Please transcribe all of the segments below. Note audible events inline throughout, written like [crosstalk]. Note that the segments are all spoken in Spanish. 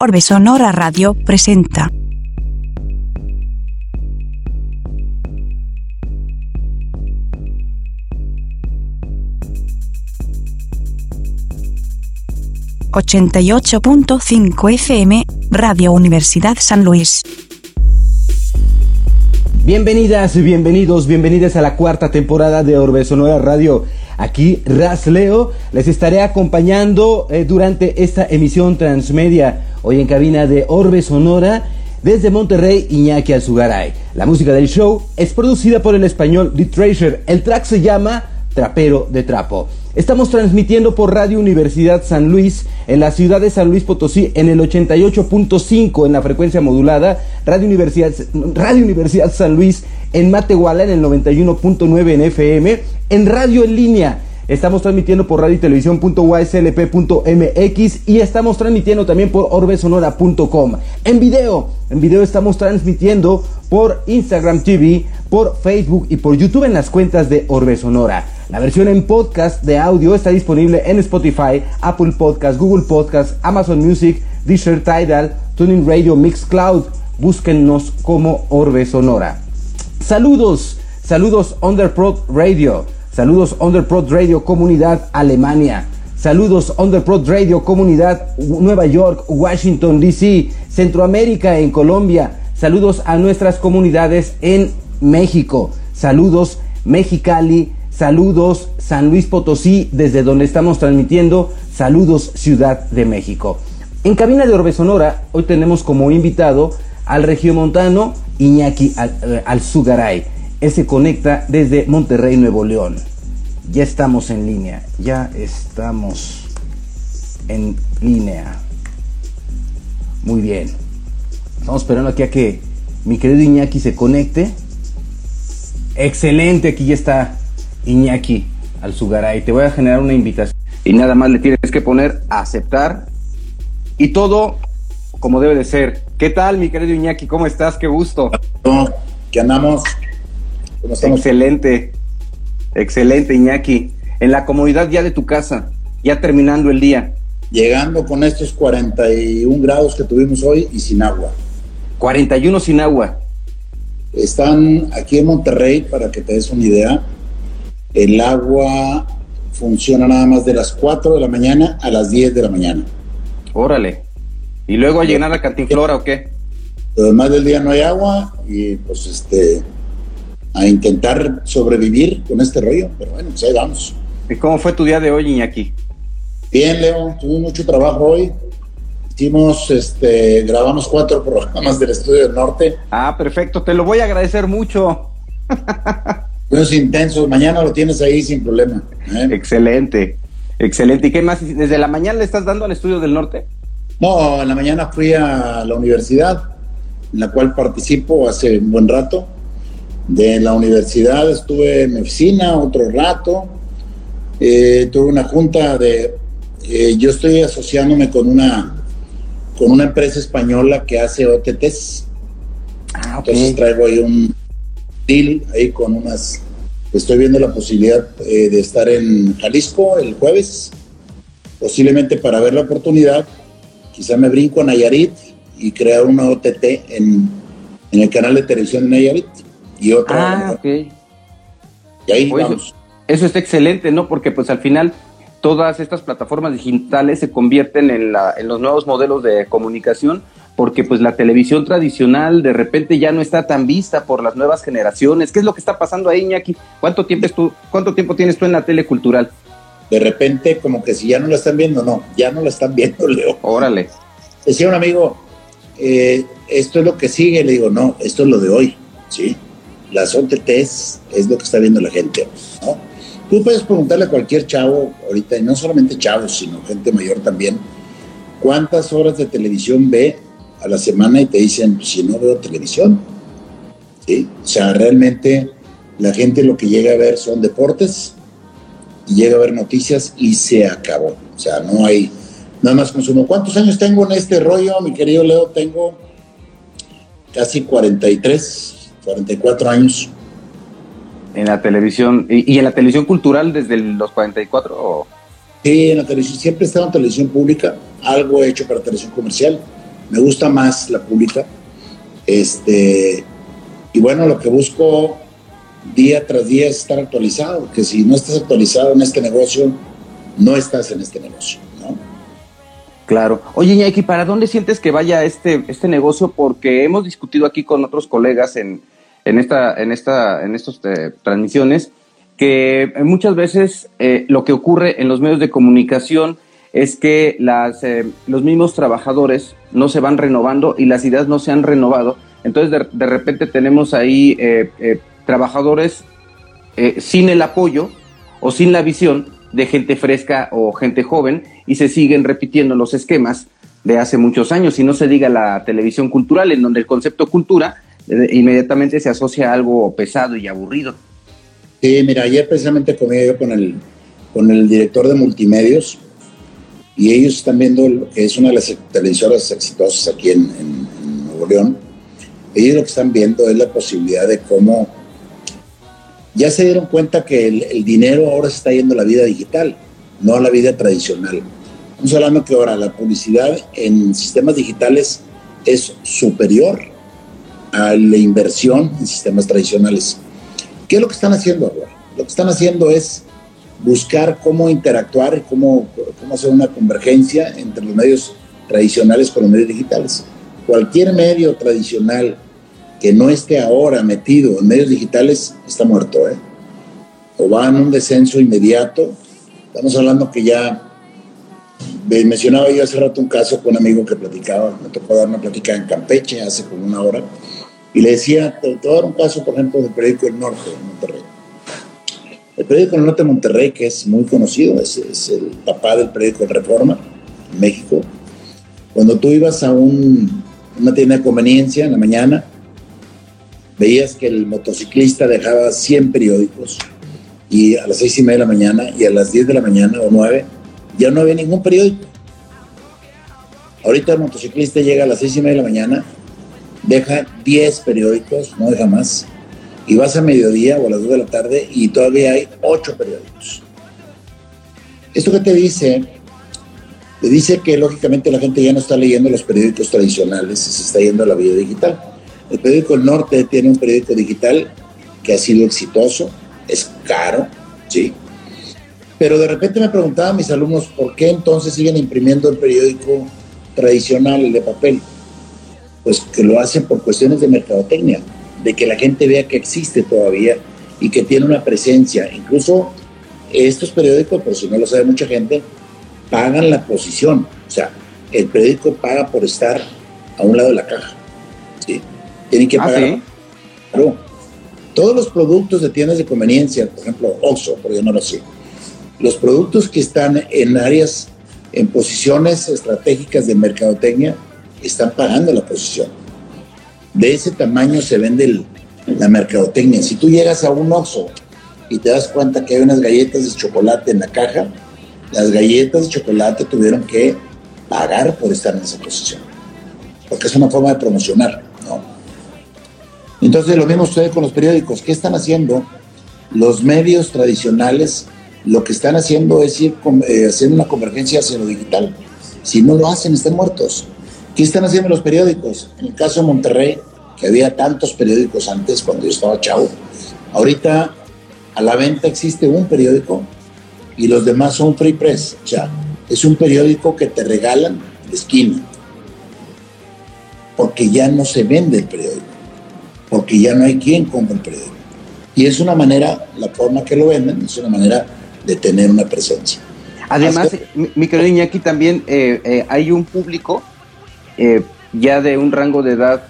Orbe Sonora Radio presenta. ...88.5 FM, Radio Universidad San Luis. Bienvenidas y bienvenidos, bienvenidas a la cuarta temporada de Orbe Sonora Radio. Aquí Raz Leo les estaré acompañando eh, durante esta emisión transmedia. Hoy en cabina de Orbe Sonora desde Monterrey, Iñaki Azugaray. La música del show es producida por el español The Treasure. El track se llama Trapero de Trapo. Estamos transmitiendo por Radio Universidad San Luis en la ciudad de San Luis Potosí en el 88.5 en la frecuencia modulada, Radio Universidad, Radio Universidad San Luis en Matehuala en el 91.9 en FM, en radio en línea. Estamos transmitiendo por radio y y estamos transmitiendo también por orbesonora.com. En video, en video estamos transmitiendo por Instagram TV, por Facebook y por YouTube en las cuentas de Orbe Sonora. La versión en podcast de audio está disponible en Spotify, Apple Podcast, Google Podcast, Amazon Music, Deezer Tidal, Tuning Radio, Mixcloud. Búsquennos como Orbe Sonora. Saludos, saludos Underprod Radio, saludos Underprod Radio Comunidad Alemania, saludos Underprod Radio Comunidad Nueva York, Washington DC, Centroamérica en Colombia, saludos a nuestras comunidades en México, saludos Mexicali, saludos San Luis Potosí desde donde estamos transmitiendo, saludos Ciudad de México. En cabina de Orbe Sonora hoy tenemos como invitado al regiomontano Iñaki eh, Alzugaray. Él se conecta desde Monterrey, Nuevo León. Ya estamos en línea, ya estamos en línea. Muy bien. Estamos esperando aquí a que mi querido Iñaki se conecte. Excelente, aquí ya está Iñaki Alzugaray. Te voy a generar una invitación. Y nada más le tienes que poner aceptar. Y todo como debe de ser. ¿Qué tal, mi querido Iñaki? ¿Cómo estás? Qué gusto. ¿Qué andamos? Excelente, excelente, Iñaki. En la comodidad ya de tu casa, ya terminando el día. Llegando con estos 41 grados que tuvimos hoy y sin agua. 41 sin agua. Están aquí en Monterrey, para que te des una idea, el agua funciona nada más de las 4 de la mañana a las 10 de la mañana. Órale. ¿Y luego a llenar la cantinflora o qué? Además del día no hay agua y pues este a intentar sobrevivir con este rollo, pero bueno, pues ahí vamos. ¿Y cómo fue tu día de hoy, Iñaki? Bien, Leo, tuve mucho trabajo hoy. Hicimos, este, grabamos cuatro [laughs] programas del Estudio del Norte. Ah, perfecto, te lo voy a agradecer mucho. [laughs] Es intenso, mañana lo tienes ahí sin problema. ¿eh? Excelente, excelente. ¿Y qué más? ¿Desde la mañana le estás dando al Estudio del Norte? No, en la mañana fui a la universidad, en la cual participo hace un buen rato. De la universidad estuve en mi oficina otro rato. Eh, tuve una junta de... Eh, yo estoy asociándome con una, con una empresa española que hace OTTs. Ah, Entonces traigo ahí un deal ahí con unas... Estoy viendo la posibilidad eh, de estar en Jalisco el jueves, posiblemente para ver la oportunidad quizá me brinco a Nayarit y crear una OTT en, el canal de televisión de Nayarit y otra. Ah, ok. Y ahí vamos. Eso, está excelente, ¿no? Porque pues al final todas estas plataformas digitales se convierten en, la, en los nuevos modelos de comunicación porque pues la televisión tradicional de repente ya no está tan vista por las nuevas generaciones. ¿Qué es lo que está pasando ahí, Iñaki? ¿Cuánto tiempo, tú, cuánto tiempo tienes tú en la tele cultural? de repente como que si ya no la están viendo, no, ya no la están viendo, [laughs] Leo. Órale. Decía un amigo, eh, esto es lo que sigue, le digo, no, esto es lo de hoy, ¿sí? Las OTTs es lo que está viendo la gente, ¿no? Tú puedes preguntarle a cualquier chavo ahorita, y no solamente chavos, sino gente mayor también, cuántas horas de televisión ve a la semana y te dicen, pues, si no veo televisión, ¿sí? O sea, realmente la gente lo que llega a ver son deportes, y llega a ver noticias y se acabó. O sea, no hay nada más consumo. ¿Cuántos años tengo en este rollo, mi querido Leo? Tengo casi 43, 44 años. En la televisión, ¿y, en la televisión cultural desde los 44? O? Sí, en la televisión, siempre he estado en televisión pública, algo he hecho para televisión comercial, me gusta más la pública. Este, y bueno, lo que busco día tras día es estar actualizado, que si no estás actualizado en este negocio, no estás en este negocio, ¿no? Claro. Oye, Iñaki, ¿para dónde sientes que vaya este, este negocio? Porque hemos discutido aquí con otros colegas en, en, esta, en, esta, en estas eh, transmisiones que muchas veces eh, lo que ocurre en los medios de comunicación es que las, eh, los mismos trabajadores no se van renovando y las ideas no se han renovado. Entonces de, de repente tenemos ahí trabajadores sin el apoyo o sin la visión de gente fresca o gente joven y se siguen repitiendo los esquemas de hace muchos años y no se diga la televisión cultural en donde el concepto cultura eh, inmediatamente se asocia a algo pesado y aburrido. Sí, mira, ayer precisamente comí yo con el, con el director de multimedios y ellos están viendo que es una de las televisoras exitosas aquí en, Nuevo León. Ellos lo que están viendo es la posibilidad de cómo ya se dieron cuenta que el, dinero ahora se está yendo a la vida digital, no a la vida tradicional. Estamos hablando que ahora la publicidad en sistemas digitales es superior a la inversión en sistemas tradicionales. ¿Qué es lo que están haciendo ahora? Lo que están haciendo es buscar cómo interactuar cómo, cómo hacer una convergencia entre los medios tradicionales con los medios digitales. Cualquier medio tradicional que no esté ahora metido en medios digitales está muerto, ¿eh? O va en un descenso inmediato. Estamos hablando que ya mencionaba yo hace rato un caso con un amigo que platicaba, me tocó dar una plática en Campeche hace como una hora, y le decía, te, voy a dar un caso, por ejemplo, del periódico El Norte de Monterrey. El periódico El Norte de Monterrey, que es muy conocido, es, es el papá del periódico El Reforma, en México. Cuando tú ibas a un, una tienda de conveniencia en la mañana, veías que el motociclista dejaba 100 periódicos y a las seis y media de la mañana y a las 10 de la mañana o 9 ya no había ningún periódico. Ahorita el motociclista llega a las seis y media de la mañana, deja 10 periódicos, no deja más, y vas a mediodía o a las 2 de la tarde y todavía hay 8 periódicos. ¿Esto qué te dice? Te dice que lógicamente la gente ya no está leyendo los periódicos tradicionales y se está yendo a la vida digital. El periódico El Norte tiene un periódico digital que ha sido exitoso, es caro, ¿sí? Pero de repente me preguntaban mis alumnos por qué entonces siguen imprimiendo el periódico tradicional, el de papel. Pues que lo hacen por cuestiones de mercadotecnia, de que la gente vea que existe todavía y que tiene una presencia. Incluso estos periódicos, por si no lo sabe mucha gente, pagan la posición. O sea, el periódico paga por estar a un lado de la caja. ¿sí? tienen que ah, pagar. Todos los productos de tiendas de conveniencia, por ejemplo, Oxxo, por llamarlo así, los productos que están en áreas, en posiciones estratégicas de mercadotecnia, están pagando la posición. De ese tamaño se vende la mercadotecnia. Si tú llegas a un Oxxo y te das cuenta que hay unas galletas de chocolate en la caja, las galletas de chocolate tuvieron que pagar por estar en esa posición. Porque es una forma de promocionar, ¿no? Entonces, lo mismo sucede con los periódicos. ¿Qué están haciendo? Los medios tradicionales lo que están haciendo es ir eh, haciendo una convergencia hacia lo digital. Si no lo hacen, están muertos. ¿Qué están haciendo los periódicos? En el caso de Monterrey, que había tantos periódicos antes cuando yo estaba chavo, ahorita a la venta existe un periódico y los demás son free press. O sea, es un periódico que te regalan de esquina. Porque ya no se vende el periódico porque ya no hay quien compre el periódico. Y es una manera, la forma que lo venden, es una manera de tener una presencia. Además, mi, querido Iñaki, también eh, eh, hay un público eh, ya de un rango de edad,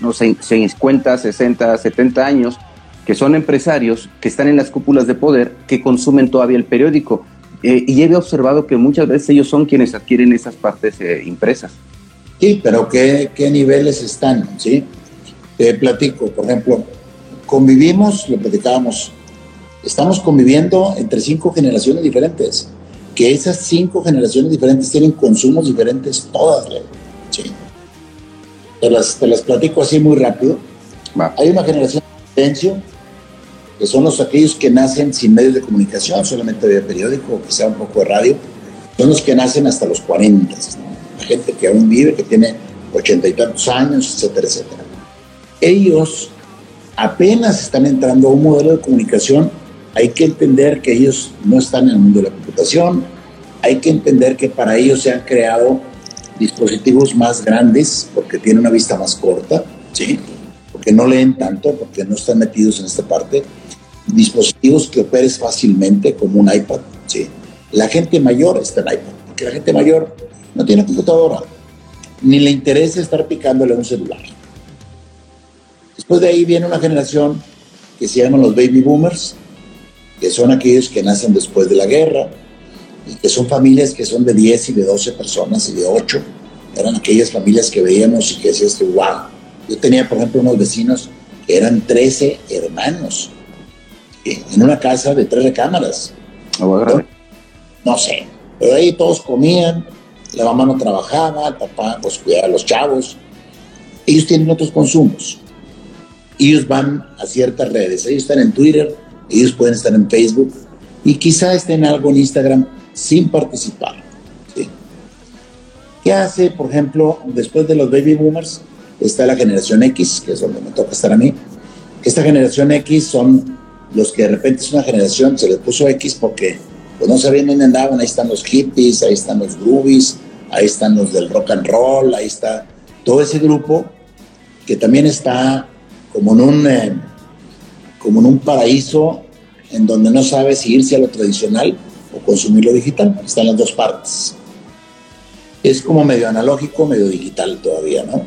no sé, 50, 60, 70 años, que son empresarios, que están en las cúpulas de poder, que consumen todavía el periódico. y he observado que muchas veces ellos son quienes adquieren esas partes impresas. Sí, pero ¿qué, ¿qué niveles están? ¿sí? Te platico, por ejemplo, convivimos, lo platicábamos, estamos conviviendo entre cinco generaciones diferentes, que esas cinco generaciones diferentes tienen consumos diferentes, todas, ¿sí? Te las, te las platico así muy rápido. Hay una generación de silencio, que son los aquellos que nacen sin medios de comunicación, solamente de periódico, o quizá un poco de radio, son los que nacen hasta los 40, gente que aún vive, que tiene ochenta y tantos años, etcétera, etcétera. Ellos apenas están entrando a un modelo de comunicación, hay que entender que ellos no están en el mundo de la computación, hay que entender que para ellos se han creado dispositivos más grandes porque tienen una vista más corta, ¿sí? porque no leen tanto, porque no están metidos en esta parte, dispositivos que operes fácilmente como un iPad. ¿sí? La gente mayor está en iPad, porque la gente mayor no tiene computadora, ni le interesa estar picándole un celular. Después de ahí viene una generación que se llaman los baby boomers, que son aquellos que nacen después de la guerra, y que son familias que son de 10 y de 12 personas y de 8. Eran aquellas familias que veíamos y que decías que, wow. Yo tenía, por ejemplo, unos vecinos que eran 13 hermanos en una casa de tres recámaras. No sé, pero ahí todos comían, la mamá no trabajaba, el papá pues cuidaba a los chavos. Ellos tienen otros consumos. Ellos van a ciertas redes, ellos están en Twitter, ellos pueden estar en Facebook y quizá estén algo en Instagram sin participar. ¿Qué hace, por ejemplo, después de los baby boomers? Está la generación X, que es donde me toca estar a mí. Esta generación X son los que de repente es una generación, se les puso X porque pues no sabían dónde andaban, ahí están los hippies, ahí están los groovies, ahí están los del rock and roll, ahí está todo ese grupo que también está como en un, eh, como en un paraíso en donde no sabe si irse a lo tradicional o consumir lo digital. Están las dos partes. Es como medio analógico, medio digital todavía, ¿no?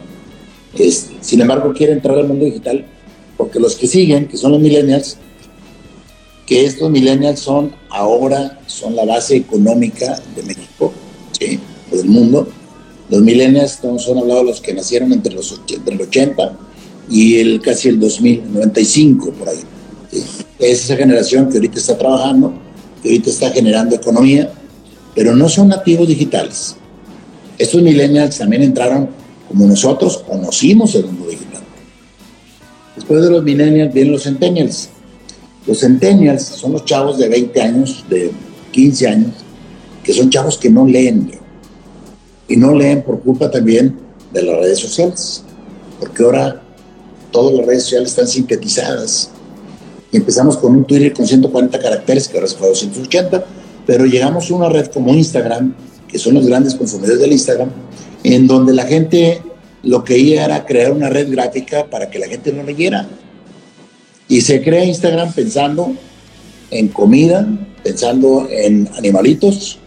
Es, sin embargo, quiere entrar al mundo digital porque los que siguen, que son los millennials, que estos millennials son ahora, son la base económica de México, ¿sí? o del mundo. Los millennials son hablados los que nacieron entre, los, entre el 80 y el, casi el 2000, 95 por ahí. Es esa generación que ahorita está trabajando que ahorita está generando economía, pero no son nativos digitales. Estos millennials también entraron como nosotros, conocimos el mundo digital. Después de los millennials vienen los centennials. Los centennials son los chavos de 20 años, de 15 años, que son chavos que no leen. Y no leen por culpa también de las redes sociales. Porque ahora todas las redes sociales están sintetizadas empezamos con un Twitter con 140 caracteres, que ahora se fue a 280, pero llegamos a una red como Instagram, que son los grandes consumidores del Instagram, en donde la gente lo que iba era crear una red gráfica para que la gente no leyera. Y se crea Instagram pensando en comida, pensando en animalitos,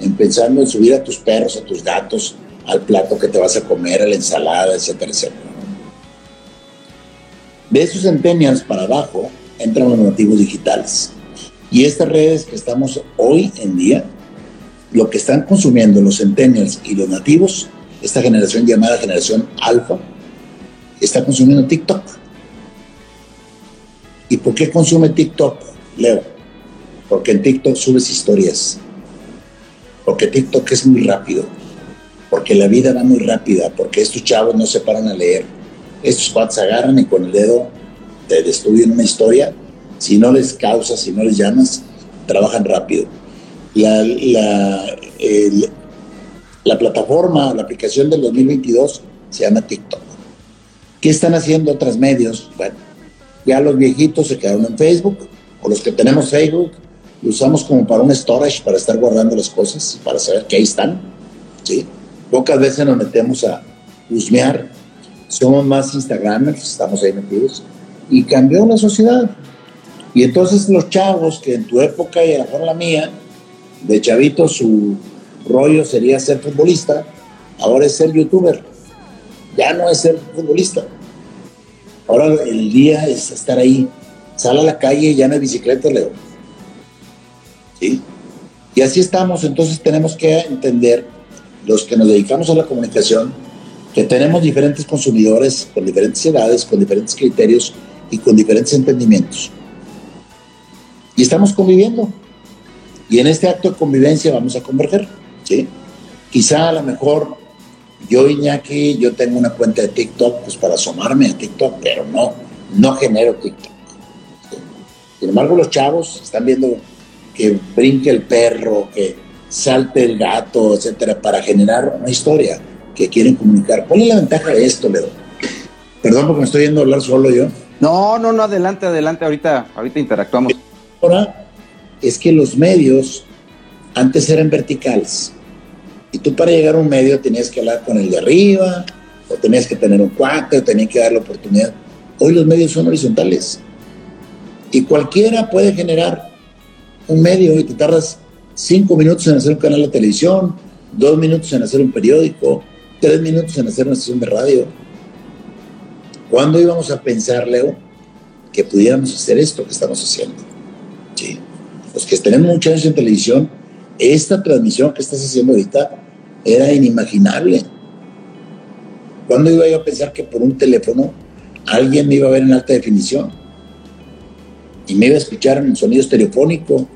en pensando en subir a tus perros, a tus gatos, al plato que te vas a comer, a la ensalada, etcétera, etcétera. De esos centennials para abajo, entran los nativos digitales. Y estas redes que estamos hoy en día, lo que están consumiendo los centennials y los nativos, esta generación llamada generación alfa, está consumiendo TikTok. ¿Y por qué consume TikTok, Leo? Porque en TikTok subes historias. Porque TikTok es muy rápido. Porque la vida va muy rápida. Porque estos chavos no se paran a leer. Estos cuates agarran y con el dedo te destruyen una historia, si no les causas, si no les llamas, trabajan rápido. La, la, la plataforma, la aplicación del 2022 se llama TikTok. ¿Qué están haciendo otros medios? Bueno, ya los viejitos se quedaron en Facebook, o los que tenemos Facebook, lo usamos como para un storage, para estar guardando las cosas, para saber que ahí están. ¿sí? Pocas veces nos metemos a husmear. Somos más Instagramers, estamos ahí metidos y cambió la sociedad. Y entonces los chavos que en tu época y a lo mejor la mía, de chavito su rollo sería ser futbolista, ahora es ser youtuber. Ya no es ser futbolista. Ahora el día es estar ahí. Sale a la calle y ya no bicicleta, Leo. ¿Sí? Y así estamos, entonces tenemos que entender, los que nos dedicamos a la comunicación, que tenemos diferentes consumidores con diferentes edades, con diferentes criterios y con diferentes entendimientos. Y estamos conviviendo. Y en este acto de convivencia vamos a converger. ¿sí? Quizá a lo mejor yo, Iñaki, yo tengo una cuenta de TikTok pues para asomarme a TikTok, pero no, no genero TikTok. Sin embargo, los chavos están viendo que brinque el perro, que salte el gato, etcétera, para generar una historia que quieren comunicar. ¿Cuál es la ventaja de esto, Leo? Perdón porque me estoy yendo a hablar solo yo. No, no, no, adelante, adelante, ahorita, ahorita interactuamos. Ahora es que los medios antes eran verticales. Y tú para llegar a un medio tenías que hablar con el de arriba, o tenías que tener un cuate, o tenías que dar la oportunidad. Hoy los medios son horizontales. Y cualquiera puede generar un medio y te tardas cinco minutos en hacer un canal de televisión, dos minutos en hacer un periódico, tres minutos en hacer una estación de radio. ¿Cuándo íbamos a pensar, Leo, que pudiéramos hacer esto que estamos haciendo? Sí. Los que tenemos muchos años en televisión, esta transmisión que estás haciendo ahorita era inimaginable. ¿Cuándo iba yo a pensar que por un teléfono alguien me iba a ver en alta definición? Y me iba a escuchar en sonido estereofónico.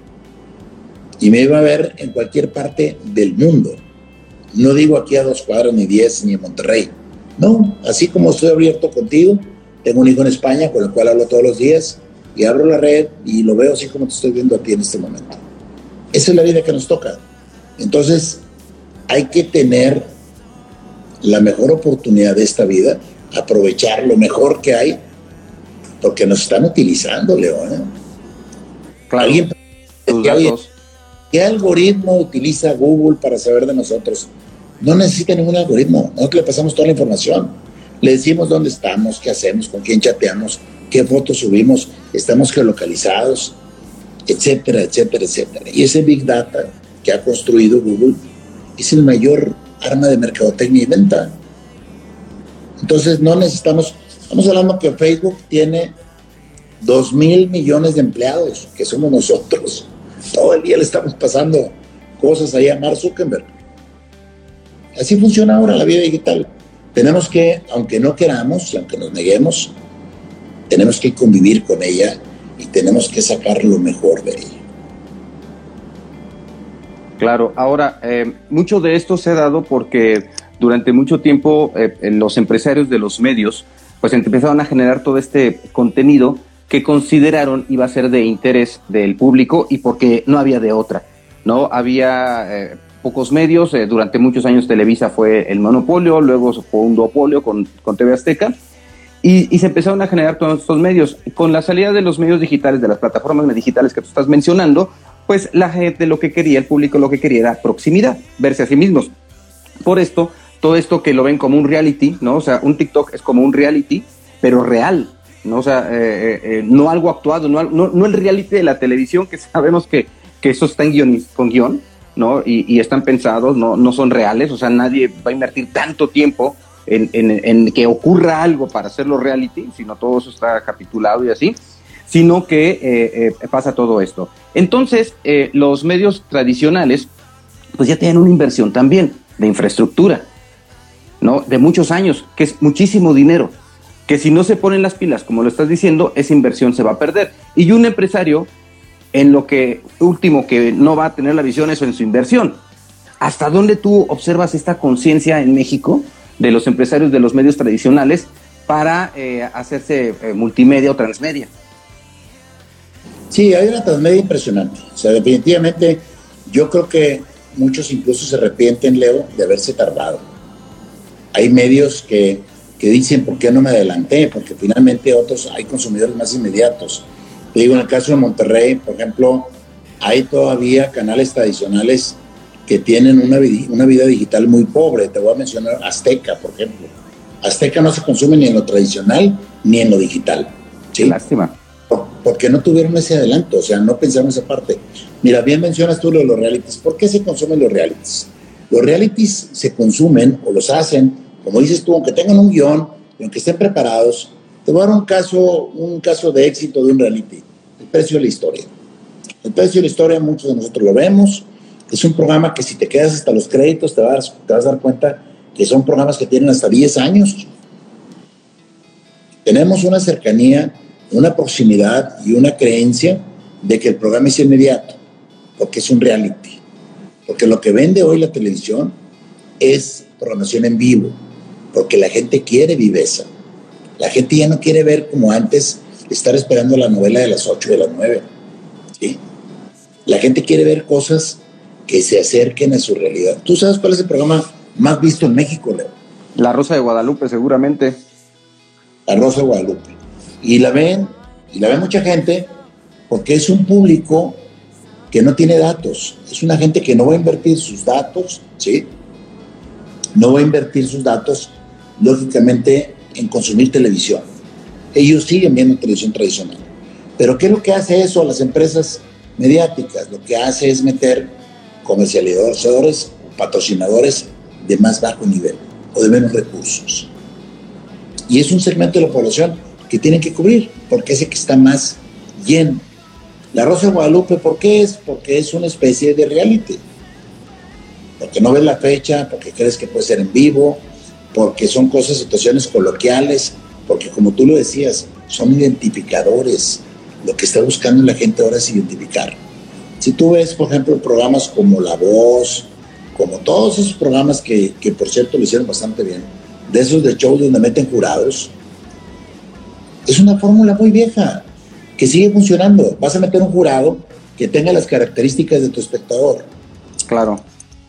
Y me iba a ver en cualquier parte del mundo. No digo aquí a dos cuadras, ni diez, ni en Monterrey. No, así como estoy abierto contigo, tengo un hijo en España con el cual hablo todos los días y abro la red y lo veo así como te estoy viendo a ti en este momento. Esa es la vida que nos toca. Entonces, hay que tener la mejor oportunidad de esta vida, aprovechar lo mejor que hay, porque nos están utilizando, León. ¿eh? Claro. ¿Qué algoritmo utiliza Google para saber de nosotros? No necesita ningún algoritmo. Nosotros le pasamos toda la información. Le decimos dónde estamos, qué hacemos, con quién chateamos, qué fotos subimos, estamos geolocalizados, etcétera, etcétera, etcétera. Y ese Big Data que ha construido Google es el mayor arma de mercadotecnia y venta. Entonces no necesitamos, estamos hablando que Facebook tiene dos mil millones de empleados, que somos nosotros. [laughs] Todo el día le estamos pasando cosas ahí a Mark Zuckerberg. Así funciona ahora la vida digital. Tenemos que, aunque no queramos aunque nos neguemos, tenemos que convivir con ella y tenemos que sacar lo mejor de ella. Claro, ahora, eh, mucho de esto se ha dado porque durante mucho tiempo eh, los empresarios de los medios pues empezaron a generar todo este contenido que consideraron iba a ser de interés del público y porque no había de otra, ¿no? Había eh, pocos medios, durante muchos años Televisa fue el monopolio, luego fue un duopolio con, con TV Azteca, y, se empezaron a generar todos estos medios. Con la salida de los medios digitales, de las plataformas digitales que tú estás mencionando, pues la gente lo que quería, el público lo que quería era proximidad, verse a sí mismos. Por esto, todo esto que lo ven como un reality, ¿no? O sea, un TikTok es como un reality, pero real, ¿no? O sea, eh, eh, eh, no algo actuado, no, no, el reality de la televisión, que [laughs] sabemos que, que eso está en guion, con guion, ¿no? Y, están pensados, no, no son reales, o sea, nadie va a invertir tanto tiempo en, que ocurra algo para hacerlo reality, sino todo eso está capitulado y así, sino que eh, eh, pasa todo esto. Entonces, eh, los medios tradicionales, pues ya tienen una inversión también de infraestructura, ¿no? De muchos años, que es muchísimo dinero, que si no se ponen las pilas, como lo estás diciendo, esa inversión se va a perder. Y un empresario, en lo que último que no va a tener la visión es en su inversión. ¿Hasta dónde tú observas esta conciencia en México? de los empresarios de los medios tradicionales para eh, hacerse eh, multimedia o transmedia. Sí, hay una transmedia impresionante. O sea, definitivamente yo creo que muchos incluso se arrepienten, Leo, de haberse tardado. Hay medios que, que dicen, ¿por qué no me adelanté? Porque finalmente otros, hay consumidores más inmediatos. Te digo, en el caso de Monterrey, por ejemplo, hay todavía canales tradicionales que tienen una, una vida digital muy pobre. Te voy a mencionar Azteca, por ejemplo. Azteca no se consume ni en lo tradicional ni en lo digital. ¿sí? Lástima. porque no tuvieron ese adelanto, o sea, no pensaron esa parte. Mira, bien mencionas tú lo de los realities. ¿Por qué se consumen los realities? Los realities se consumen o los hacen, como dices tú, aunque tengan un guion y aunque estén preparados. Te voy a dar un caso, un caso de éxito de un reality. El precio de la historia. El precio de la historia, muchos de nosotros lo vemos, es un programa que si te quedas hasta los créditos te vas, te vas a dar cuenta que son programas que tienen hasta 10 años. Tenemos una cercanía, una proximidad y una creencia de que el programa es inmediato, porque es un reality. Porque lo que vende hoy la televisión es programación en vivo, porque la gente quiere viveza. La gente ya no quiere ver como antes, estar esperando la novela de las 8 de las 9. ¿sí? La gente quiere ver cosas que se acerquen a su realidad. ¿Tú sabes cuál es el programa más visto en México, Leo? La Rosa de Guadalupe, seguramente. La Rosa de Guadalupe. Y la ven, y la ve mucha gente, porque es un público que no tiene datos. Es una gente que no va a invertir sus datos, ¿sí? No va a invertir sus datos, lógicamente, en consumir televisión. Ellos siguen viendo televisión tradicional. Pero ¿qué es lo que hace eso a las empresas mediáticas? Lo que hace es meter comercializadores, patrocinadores de más bajo nivel o de menos recursos. Y es un segmento de la población que tienen que cubrir, porque es el que está más lleno. La Rosa de Guadalupe, ¿por qué es? Porque es una especie de reality. Porque no ves la fecha, porque crees que puede ser en vivo, porque son cosas, situaciones coloquiales, porque como tú lo decías, son identificadores. Lo que está buscando la gente ahora es identificar. Si tú ves, por ejemplo, programas como La Voz, como todos esos programas que, que por cierto lo hicieron bastante bien, de esos de shows donde meten jurados, es una fórmula muy vieja que sigue funcionando. Vas a meter un jurado que tenga las características de tu espectador. Claro.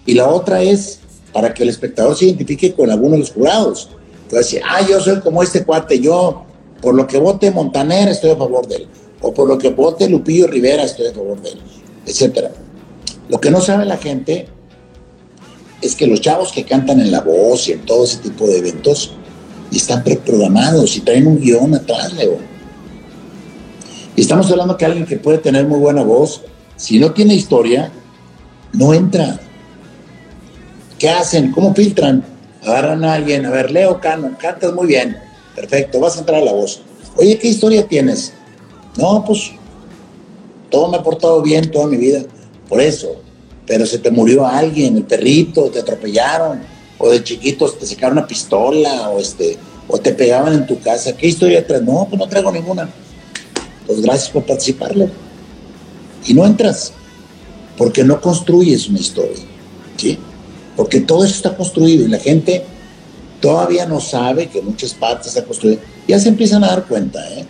Y la otra es para que el espectador se identifique con alguno de los jurados. Entonces, ah, yo soy como este cuate, yo por lo que vote Montaner estoy a favor de él, o por lo que vote Lupillo Rivera estoy a favor de él, etcétera. Lo que no sabe la gente es que los chavos que cantan en la voz y en todo ese tipo de eventos están preprogramados y traen un guion atrás, Leo. Y estamos hablando que alguien que puede tener muy buena voz, si no tiene historia, no entra. ¿Qué hacen? ¿Cómo filtran? Agarran a alguien, a ver, Leo Cano, cantas muy bien, perfecto, vas a entrar a la voz. Oye, ¿qué historia tienes? No, pues todo me ha portado bien toda mi vida, por eso, pero se te murió alguien, el perrito, te atropellaron, o de chiquitos te sacaron una pistola, o este, o te pegaban en tu casa. ¿Qué historia traes? No, pues no traigo ninguna. Pues gracias por participarlo. Y no entras, porque no construyes una historia, ¿sí? Porque todo eso está construido y la gente todavía no sabe que muchas partes están construidas. Ya se empiezan a dar cuenta, ¿eh?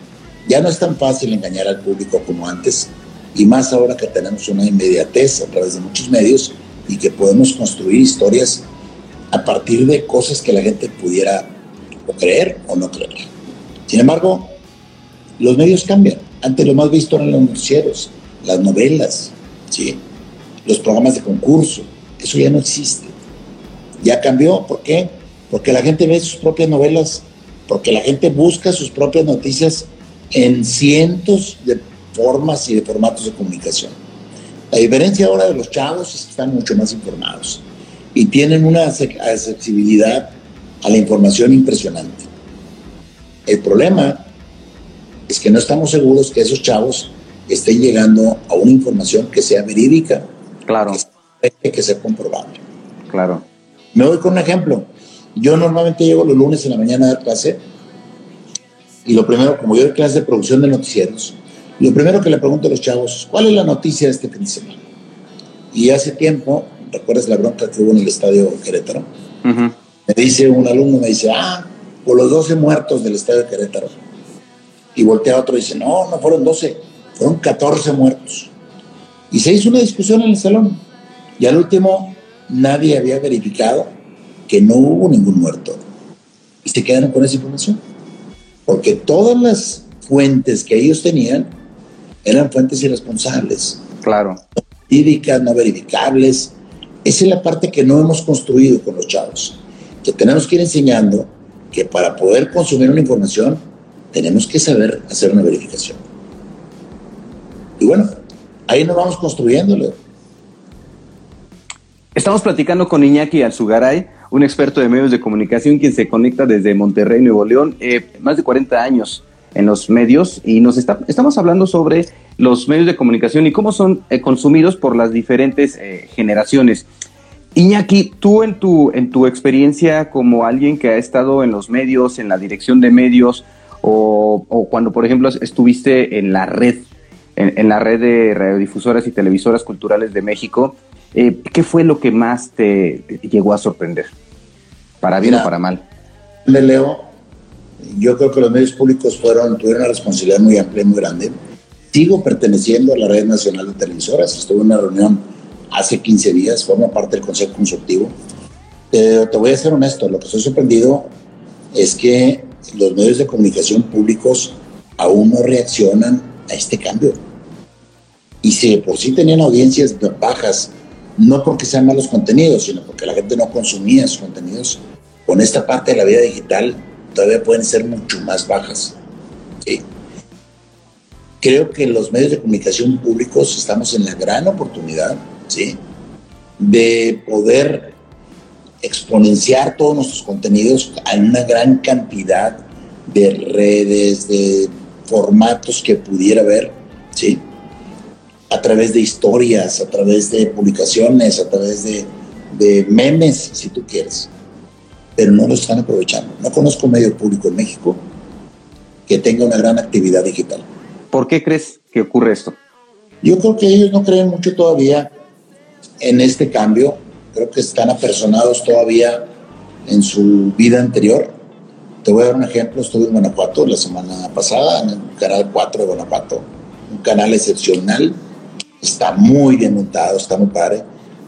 Ya no es tan fácil engañar al público como antes y más ahora que tenemos una inmediatez a través de muchos medios y que podemos construir historias a partir de cosas que la gente pudiera creer o no creer. Sin embargo, los medios cambian. Antes lo más visto eran los noticieros, las novelas, ¿sí? los programas de concurso. Eso ya no existe. Ya cambió. ¿Por qué? Porque la gente ve sus propias novelas, porque la gente busca sus propias noticias en cientos de formas y de formatos de comunicación. La diferencia ahora de los chavos es que están mucho más informados y tienen una accesibilidad a la información impresionante. El problema es que no estamos seguros que esos chavos estén llegando a una información que sea verídica. Claro. Que, que sea comprobable. Claro. Me voy con un ejemplo. Yo normalmente llego los lunes en la mañana a dar clase y lo primero, como yo doy clase de producción de noticieros, lo primero que le pregunto a los chavos, ¿cuál es la noticia de este fin de semana? Y hace tiempo, ¿recuerdas la bronca que hubo en el estadio Querétaro? Me dice un alumno, me dice, ah, por los 12 muertos del estadio Querétaro. Y voltea a otro y dice, no, no fueron 12, fueron 14 muertos. Y se hizo una discusión en el salón. Y al último, nadie había verificado que no hubo ningún muerto. Y se quedaron con esa información. Porque todas las fuentes que ellos tenían eran fuentes irresponsables. Claro. No verídicas, no verificables. Esa es la parte que no hemos construido con los chavos. Que tenemos que ir enseñando que para poder consumir una información tenemos que saber hacer una verificación. Y bueno, ahí nos vamos construyéndolo. Estamos platicando con Iñaki Alzugaray, un experto de medios de comunicación quien se conecta desde Monterrey, Nuevo León, eh, más de 40 años en los medios y nos está, estamos hablando sobre los medios de comunicación y cómo son eh, consumidos por las diferentes eh, generaciones. Iñaki, tú en tu, en tu experiencia como alguien que ha estado en los medios, en la dirección de medios, o, o cuando, por ejemplo, estuviste en la red, en, la red de radiodifusoras y televisoras culturales de México, eh, ¿qué fue lo que más te, llegó a sorprender? ¿Para bien o para mal? Le leo yo creo que los medios públicos fueron, tuvieron una responsabilidad muy amplia y muy grande. Sigo perteneciendo a la Red Nacional de Televisoras. Estuve en una reunión hace 15 días, forma parte del Consejo Consultivo. te voy a ser honesto, lo que estoy sorprendido es que los medios de comunicación públicos aún no reaccionan a este cambio. Y si por sí tenían audiencias bajas, no porque sean malos contenidos, sino porque la gente no consumía sus contenidos, con esta parte de la vida digital todavía pueden ser mucho más bajas. Creo que los medios de comunicación públicos estamos en la gran oportunidad ¿sí? de poder exponenciar todos nuestros contenidos en una gran cantidad de redes, de formatos que pudiera haber, ¿sí? A través de historias, a través de publicaciones, a través de, de memes, si tú quieres. Pero no lo están aprovechando. No conozco medio público en México que tenga una gran actividad digital. ¿Por qué crees que ocurre esto? Yo creo que ellos no creen mucho todavía en este cambio. Creo que están apersonados todavía en su vida anterior. Te voy a dar un ejemplo. Estuve en Guanajuato la semana pasada, en el canal 4 de Guanajuato. Un canal excepcional. Está muy bien montado, está muy padre.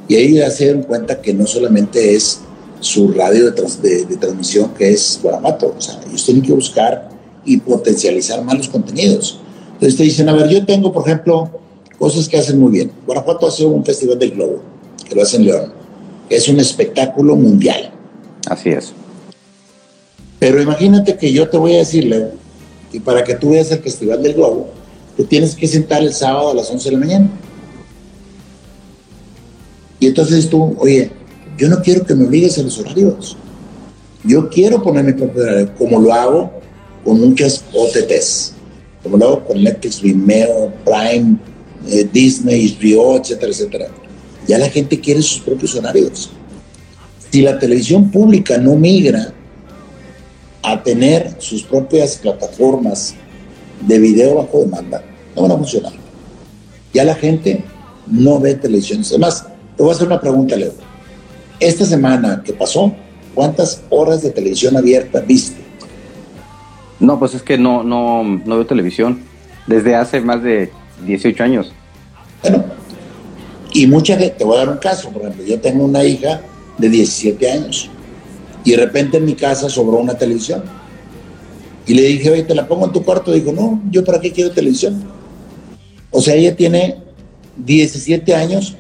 Y ahí ya se dan cuenta que no solamente es su radio de, de transmisión, que es Guanajuato. O sea, ellos tienen que buscar y potencializar más los contenidos. Entonces te dicen, a ver, yo tengo, por ejemplo, cosas que hacen muy bien. Guanajuato hace un festival del globo, que lo hace en León, es un espectáculo mundial. Así es. Pero imagínate que yo te voy a decirle, y para que tú veas el festival del globo, te tienes que sentar el sábado a las 11 de la mañana. Y entonces tú, oye, yo no quiero que me obligues a los horarios. Yo quiero poner mi propio horario, como lo hago con muchas OTTs como lo hago con Netflix, Vimeo, Prime, eh, Disney, HBO, etcétera, etcétera. Ya la gente quiere sus propios horarios. Si la televisión pública no migra a tener sus propias plataformas de video bajo demanda, no van a funcionar. Ya la gente no ve televisión. Además, te voy a hacer una pregunta, Leo. Esta semana que pasó, ¿cuántas horas de televisión abierta viste? No, pues es que no, no, no veo televisión desde hace más de 18 años. Bueno, y mucha gente, te voy a dar un caso, por ejemplo, yo tengo una hija de 17 años y de repente en mi casa sobró una televisión. Y le dije, oye, te la pongo en tu cuarto. Dijo, no, yo para qué quiero televisión. O sea, ella tiene 17 años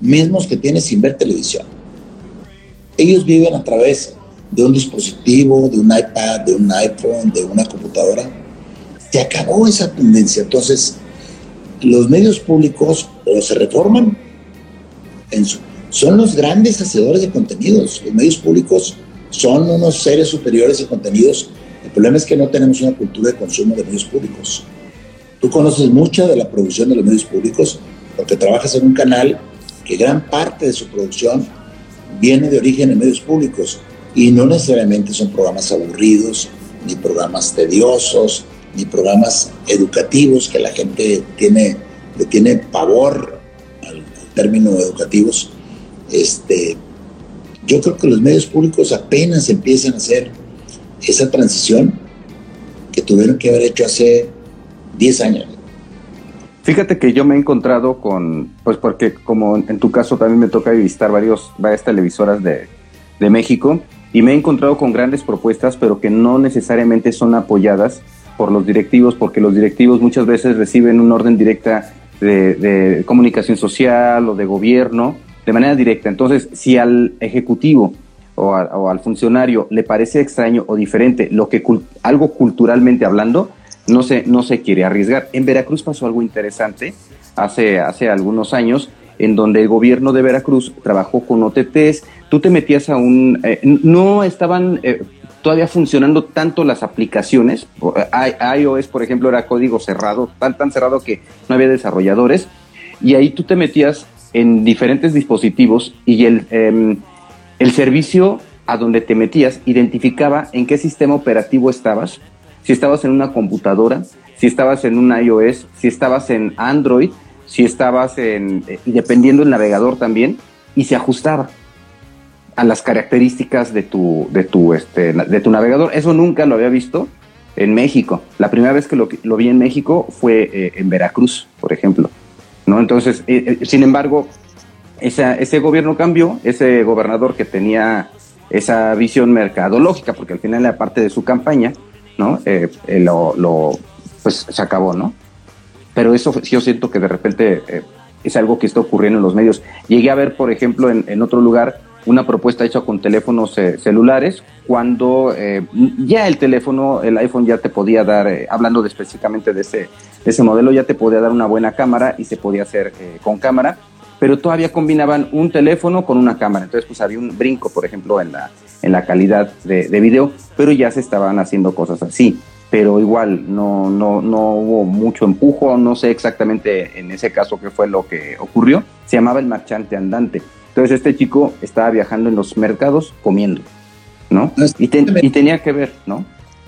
mismos que tiene sin ver televisión. Ellos viven a través de un dispositivo, de un iPad, de un iPhone, de una computadora. Se acabó esa tendencia. Entonces, los medios públicos o se reforman, son los grandes hacedores de contenidos. Los medios públicos son unos seres superiores de contenidos. El problema es que no tenemos una cultura de consumo de medios públicos. Tú conoces mucha de la producción de los medios públicos porque trabajas en un canal que gran parte de su producción viene de origen en medios públicos y no necesariamente son programas aburridos, ni programas tediosos, ni programas educativos que la gente tiene, le tiene pavor al, término educativos. Este, yo creo que los medios públicos apenas empiezan a hacer esa transición que tuvieron que haber hecho hace 10 años. Fíjate que yo me he encontrado con, pues porque como en tu caso también me toca visitar varios, varias televisoras de, de México, y me he encontrado con grandes propuestas, pero que no necesariamente son apoyadas por los directivos, porque los directivos muchas veces reciben una orden directa de, comunicación social o de gobierno de manera directa. Entonces, si al ejecutivo o, al funcionario le parece extraño o diferente lo que algo culturalmente hablando, no se, no se quiere arriesgar. En Veracruz pasó algo interesante hace, hace algunos años en donde el gobierno de Veracruz trabajó con OTTs, tú te metías a un... Eh, no estaban eh, todavía funcionando tanto las aplicaciones, eh, iOS por ejemplo era código cerrado, tan, tan cerrado que no había desarrolladores, y ahí tú te metías en diferentes dispositivos y el, em, el servicio a donde te metías identificaba en qué sistema operativo estabas, si estabas en una computadora, si estabas en un iOS, si estabas en Android, si estabas en, eh, dependiendo del navegador también, y se ajustaba a las características de tu, de tu, este, de tu navegador. Eso nunca lo había visto en México. La primera vez que lo, lo vi en México fue eh, en Veracruz, por ejemplo. ¿no? Entonces, eh, sin embargo, ese gobierno cambió, ese gobernador que tenía esa visión mercadológica, porque al final la parte de su campaña, ¿no? Eh, eh, lo, pues se acabó, ¿no? Pero eso yo siento que de repente eh, es algo que está ocurriendo en los medios. Llegué a ver, por ejemplo, en, otro lugar una propuesta hecha con teléfonos celulares, cuando ya el teléfono, el iPhone ya te podía dar, hablando específicamente de ese, de ese modelo, ya te podía dar una buena cámara y se podía hacer con cámara pero todavía combinaban un teléfono con una cámara. Entonces, pues había un brinco, por ejemplo, en la, en la calidad de, de video, pero ya se estaban haciendo cosas así. Pero igual, no, no, no hubo mucho empujo, no sé exactamente en ese caso qué fue lo que ocurrió. Se llamaba el marchante andante. Entonces, este chico estaba viajando en los mercados comiendo, ¿no? Y, y tenía que ver, ¿no?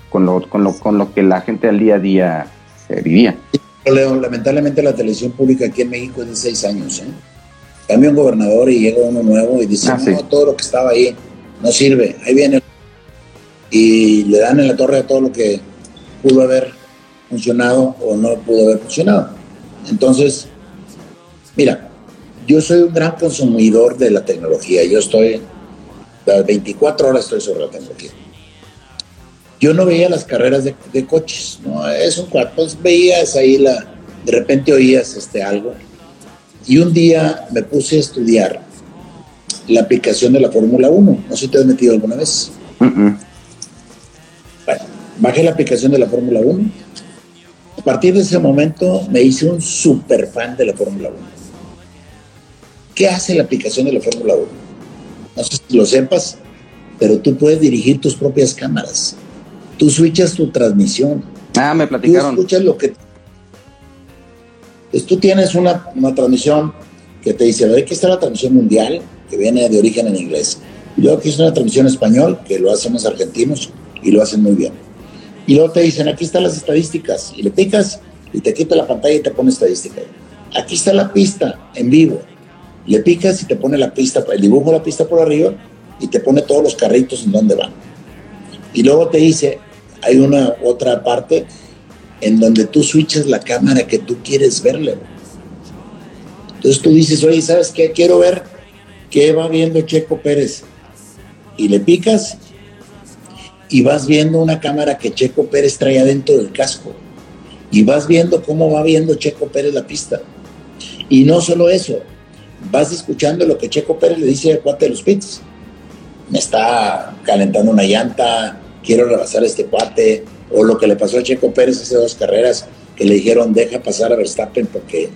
Con lo, con, lo, con lo que la gente al día a día eh, vivía. Lamentablemente la televisión pública aquí en México es de seis años, ¿eh? Cambia un gobernador y llega uno nuevo y dice, ah, no, todo lo que estaba ahí no sirve, ahí viene. Y le dan en la torre a todo lo que pudo haber funcionado o no pudo haber funcionado. Entonces, mira, yo soy un gran consumidor de la tecnología, yo estoy, las 24 horas estoy sobre la tecnología. Yo no veía las carreras de, coches, ¿no? Es un pues veías ahí la, de repente oías este algo, y un día me puse a estudiar la aplicación de la Fórmula 1. No sé si te has metido alguna vez. Bueno, bajé la aplicación de la Fórmula 1. A partir de ese momento me hice un super fan de la Fórmula 1. ¿Qué hace la aplicación de la Fórmula 1? No sé si lo sepas, pero tú puedes dirigir tus propias cámaras. Tú switchas tu transmisión. Ah, me platicaron. Tú escuchas lo que entonces tú tienes una, transmisión que te dice, ver, aquí está la transmisión mundial, que viene de origen en inglés. Y luego aquí está una transmisión español, que lo hacen los argentinos y lo hacen muy bien. Y luego te dicen, aquí están las estadísticas. Y le picas y te quita la pantalla y te pone estadística. Aquí está la pista en vivo. Le picas y te pone la pista, el dibujo de la pista por arriba y te pone todos los carritos en donde van. Y luego te dice, hay una otra parte en donde tú switches la cámara que tú quieres verle. Entonces tú dices, oye, ¿sabes qué? Quiero ver qué va viendo Checo Pérez. Y le picas y vas viendo una cámara que Checo Pérez trae adentro del casco. Y vas viendo cómo va viendo Checo Pérez la pista. Y no solo eso, vas escuchando lo que Checo Pérez le dice a cuate de los pits. Me está calentando una llanta, quiero rebasar este cuate, o lo que le pasó a Checo Pérez hace dos carreras, que le dijeron deja pasar a Verstappen porque,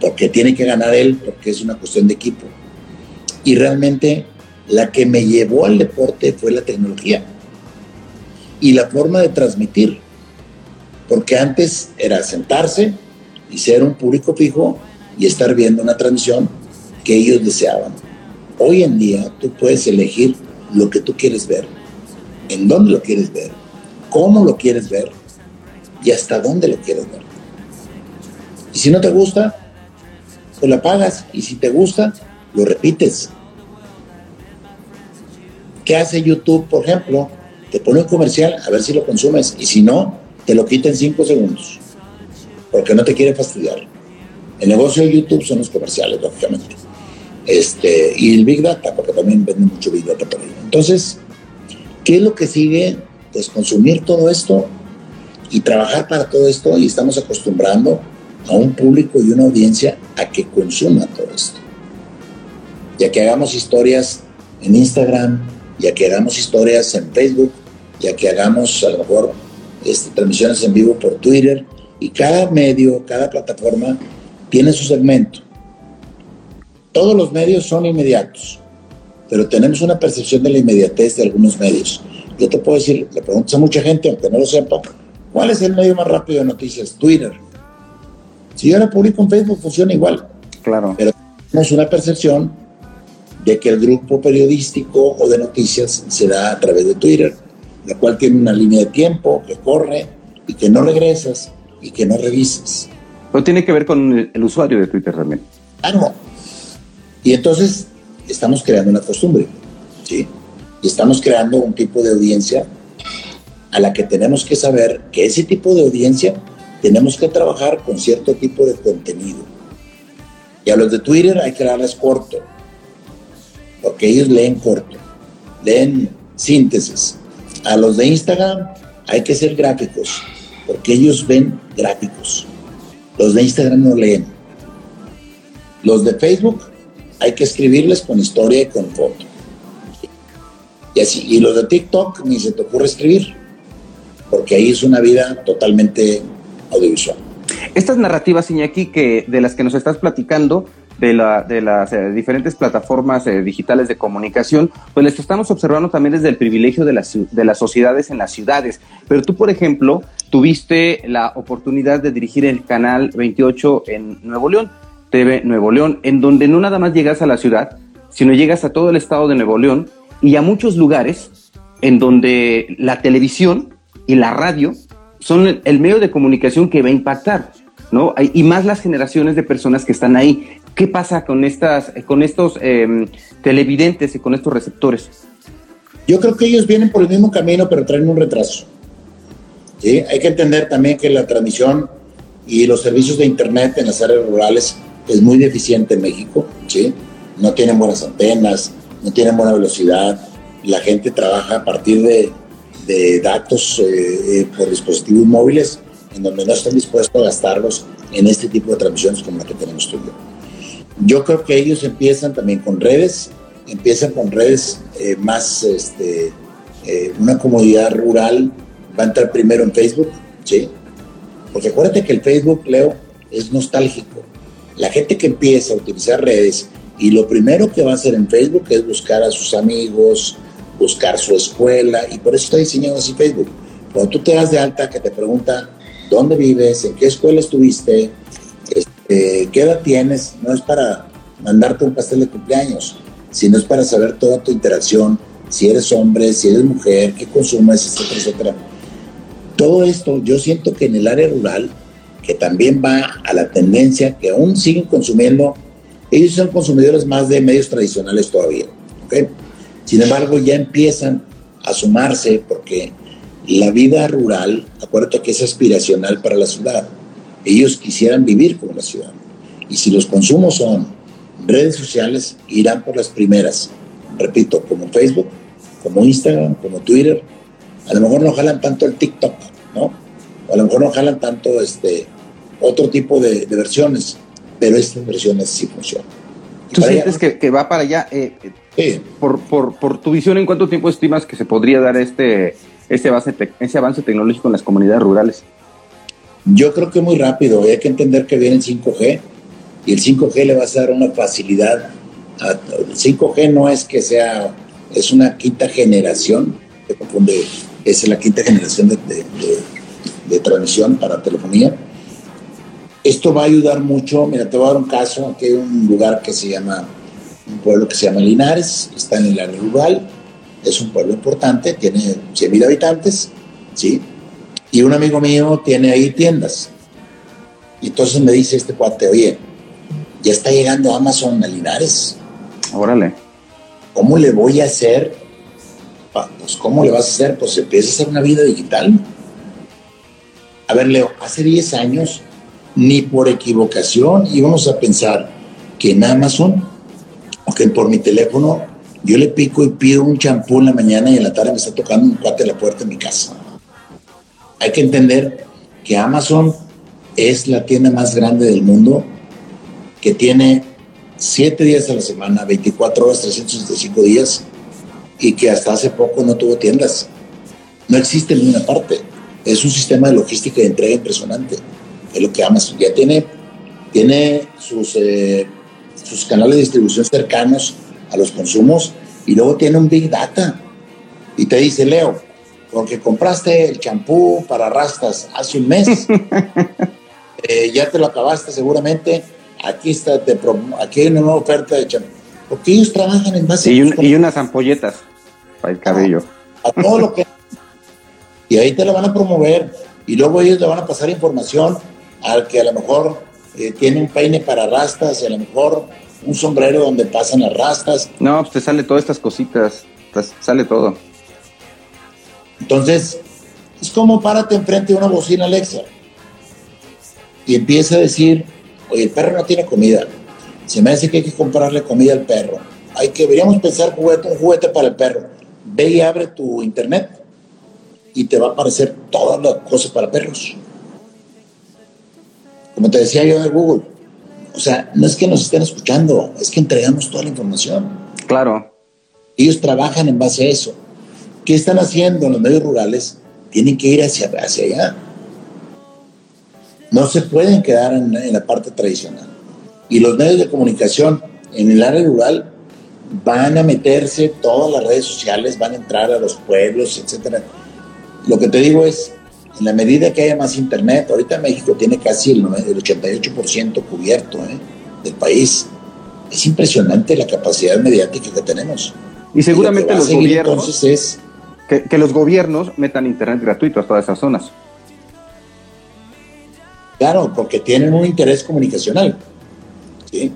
porque tiene que ganar él, porque es una cuestión de equipo. Y realmente la que me llevó al deporte fue la tecnología y la forma de transmitir, porque antes era sentarse y ser un público fijo y estar viendo una transmisión que ellos deseaban. Hoy en día tú puedes elegir lo que tú quieres ver, en dónde lo quieres ver cómo lo quieres ver y hasta dónde lo quieres ver. Y si no te gusta, pues la pagas. Y si te gusta, lo repites. ¿Qué hace YouTube, por ejemplo? Te pone un comercial a ver si lo consumes. Y si no, te lo quita en cinco segundos. Porque no te quiere fastidiar. El negocio de YouTube son los comerciales, lógicamente. Este, y el Big Data, porque también venden mucho Big Data por ahí. Entonces, ¿qué es lo que sigue pues consumir todo esto y trabajar para todo esto y estamos acostumbrando a un público y una audiencia a que consuma todo esto. Ya que hagamos historias en Instagram, ya que hagamos historias en Facebook, ya que hagamos a lo mejor este, transmisiones en vivo por Twitter y cada medio, cada plataforma tiene su segmento. Todos los medios son inmediatos, pero tenemos una percepción de la inmediatez de algunos medios. Yo te puedo decir, le preguntas a mucha gente, aunque no lo sepa, ¿cuál es el medio más rápido de noticias? Twitter. Si yo ahora publico en Facebook, funciona igual. Claro. Pero tenemos una percepción de que el grupo periodístico o de noticias se da a través de Twitter, la cual tiene una línea de tiempo que corre y que no regresas y que no revisas. Pero tiene que ver con el usuario de Twitter también. Claro. Y entonces estamos creando una costumbre. ¿sí? Y estamos creando un tipo de audiencia a la que tenemos que saber que ese tipo de audiencia tenemos que trabajar con cierto tipo de contenido. Y a los de Twitter hay que darles corto, porque ellos leen corto, leen síntesis. A los de Instagram hay que ser gráficos, porque ellos ven gráficos. Los de Instagram no leen. Los de Facebook hay que escribirles con historia y con foto. Y así, y los de TikTok ni se te ocurre escribir, porque ahí es una vida totalmente audiovisual. Estas narrativas, Iñaki, que de las que nos estás platicando, de, la, de las eh, diferentes plataformas eh, digitales de comunicación, pues les estamos observando también desde el privilegio de las, de las sociedades en las ciudades. Pero tú, por ejemplo, tuviste la oportunidad de dirigir el canal 28 en Nuevo León, TV Nuevo León, en donde no nada más llegas a la ciudad, sino llegas a todo el estado de Nuevo León y a muchos lugares en donde la televisión y la radio son el medio de comunicación que va a impactar. ¿no? Y más las generaciones de personas que están ahí. ¿Qué pasa con, estas, con estos em, televidentes y con estos receptores? Yo creo que ellos vienen por el mismo camino, pero traen un retraso. ¿sí? Hay que entender también que la transmisión y los servicios de Internet en las áreas rurales es muy deficiente en México. ¿sí? No tienen buenas antenas, no tienen buena velocidad. La gente trabaja a partir de, datos eh, eh, por dispositivos móviles en donde no están dispuestos a gastarlos en este tipo de transmisiones como la que tenemos tú y yo. Yo creo que ellos empiezan también con redes, empiezan con redes eh, más, este, eh, una comunidad rural va a entrar primero en Facebook, ¿sí? Porque acuérdate que el Facebook, Leo, es nostálgico. La gente que empieza a utilizar redes y lo primero que va a hacer en Facebook es buscar a sus amigos, buscar su escuela y por eso está diseñado así Facebook. Cuando tú te das de alta, que te pregunta dónde vives, en qué escuela estuviste, este, qué edad tienes, no es para mandarte un pastel de cumpleaños, sino es para saber toda tu interacción, si eres hombre, si eres mujer, qué consumes, etcétera, etcétera. Todo esto yo siento que en el área rural, que también va a la tendencia que aún siguen consumiendo, ellos son consumidores más de medios tradicionales todavía. Sin embargo, ya empiezan a sumarse porque la vida rural, acuérdate que es aspiracional para la ciudad. Ellos quisieran vivir como la ciudad. Y si los consumos son redes sociales, irán por las primeras. Repito, como Facebook, como Instagram, como Twitter. A lo mejor no jalan tanto el TikTok, ¿no? O a lo mejor no jalan tanto este, otro tipo de, versiones, pero estas versiones sí funcionan. ¿Tú sientes que, va para allá? Eh, sí. por, por, por tu visión, ¿en cuánto tiempo estimas que se podría dar este ese avance, ese avance tecnológico en las comunidades rurales? Yo creo que muy rápido. Hay que entender que viene el 5G y el 5G le va a dar una facilidad. el 5G no es que sea, es una quinta generación, es la quinta generación de, de, transmisión para telefonía. Esto va a ayudar mucho. Mira, te voy a dar un caso. Aquí hay un lugar que se llama, un pueblo que se llama Linares, está en el área rural es un pueblo importante, tiene 100 mil habitantes, ¿sí? Y un amigo mío tiene ahí tiendas. Y entonces me dice este cuate, oye, ya está llegando Amazon a Linares. Órale. ¿Cómo le voy a hacer? Pues, ¿cómo le vas a hacer? Pues empieza a hacer una vida digital. A ver, Leo, hace 10 años, ni por equivocación íbamos a pensar que en Amazon o que por mi teléfono yo le pico y pido un champú en la mañana y en la tarde me está tocando un cuate a la puerta de mi casa. Hay que entender que Amazon es la tienda más grande del mundo, que tiene 7 días a la semana, 24 horas, 365 días, y que hasta hace poco no tuvo tiendas. No existe en ninguna parte. Es un sistema de logística de entrega impresionante. Es lo que Amazon ya tiene. Tiene sus, eh, sus canales de distribución cercanos a los consumos y luego tiene un Big Data y te dice, Leo, porque compraste el champú para rastas hace un mes, [laughs] eh, ya te lo acabaste seguramente, aquí está, te aquí hay una nueva oferta de champú. Porque ellos trabajan en base y, y unas ampolletas para el cabello. A, todo lo que... [laughs] Y ahí te lo van a promover y luego ellos le van a pasar información al que a lo mejor eh, tiene un peine para rastas y a lo mejor un sombrero donde pasan las rastas. No, pues te sale todas estas cositas, sale todo. Entonces, es como párate enfrente de una bocina Alexa y empieza a decir, oye, el perro no tiene comida. Se me hace que hay que comprarle comida al perro. hay que, deberíamos pensar juguete, un juguete para el perro. Ve y abre tu internet y te va a aparecer todas las cosas para perros. Como te decía yo de Google, o sea, no es que nos estén escuchando, es que entregamos toda la información. Claro. Ellos trabajan en base a eso. ¿Qué están haciendo en los medios rurales? Tienen que ir hacia, hacia allá. No se pueden quedar en, en la parte tradicional. Y los medios de comunicación en el área rural van a meterse todas las redes sociales, van a entrar a los pueblos, etcétera. Lo que te digo es, en la medida que haya más internet, ahorita México tiene casi el, 88% cubierto ¿eh? del país. Es impresionante la capacidad mediática que tenemos. Y seguramente los gobiernos entonces es que, que, los gobiernos metan internet gratuito a todas esas zonas. Claro, porque tienen un interés comunicacional. ¿sí?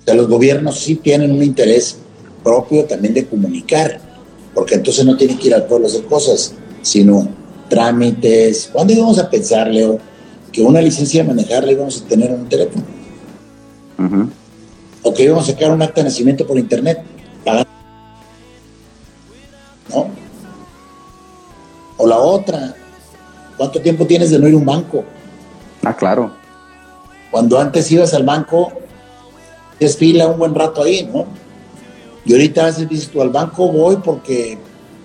O sea, los gobiernos sí tienen un interés propio también de comunicar, porque entonces no tienen que ir al pueblo a hacer cosas, sino trámites. ¿Cuándo íbamos a pensar, Leo, que una licencia de manejar la íbamos a tener en un teléfono? O que íbamos a sacar un acta de nacimiento por internet, ¿No? O la otra, ¿cuánto tiempo tienes de no ir a un banco? Ah, claro. Cuando antes ibas al banco, desfila un buen rato ahí, ¿no? Y ahorita a veces dices tú al banco voy porque,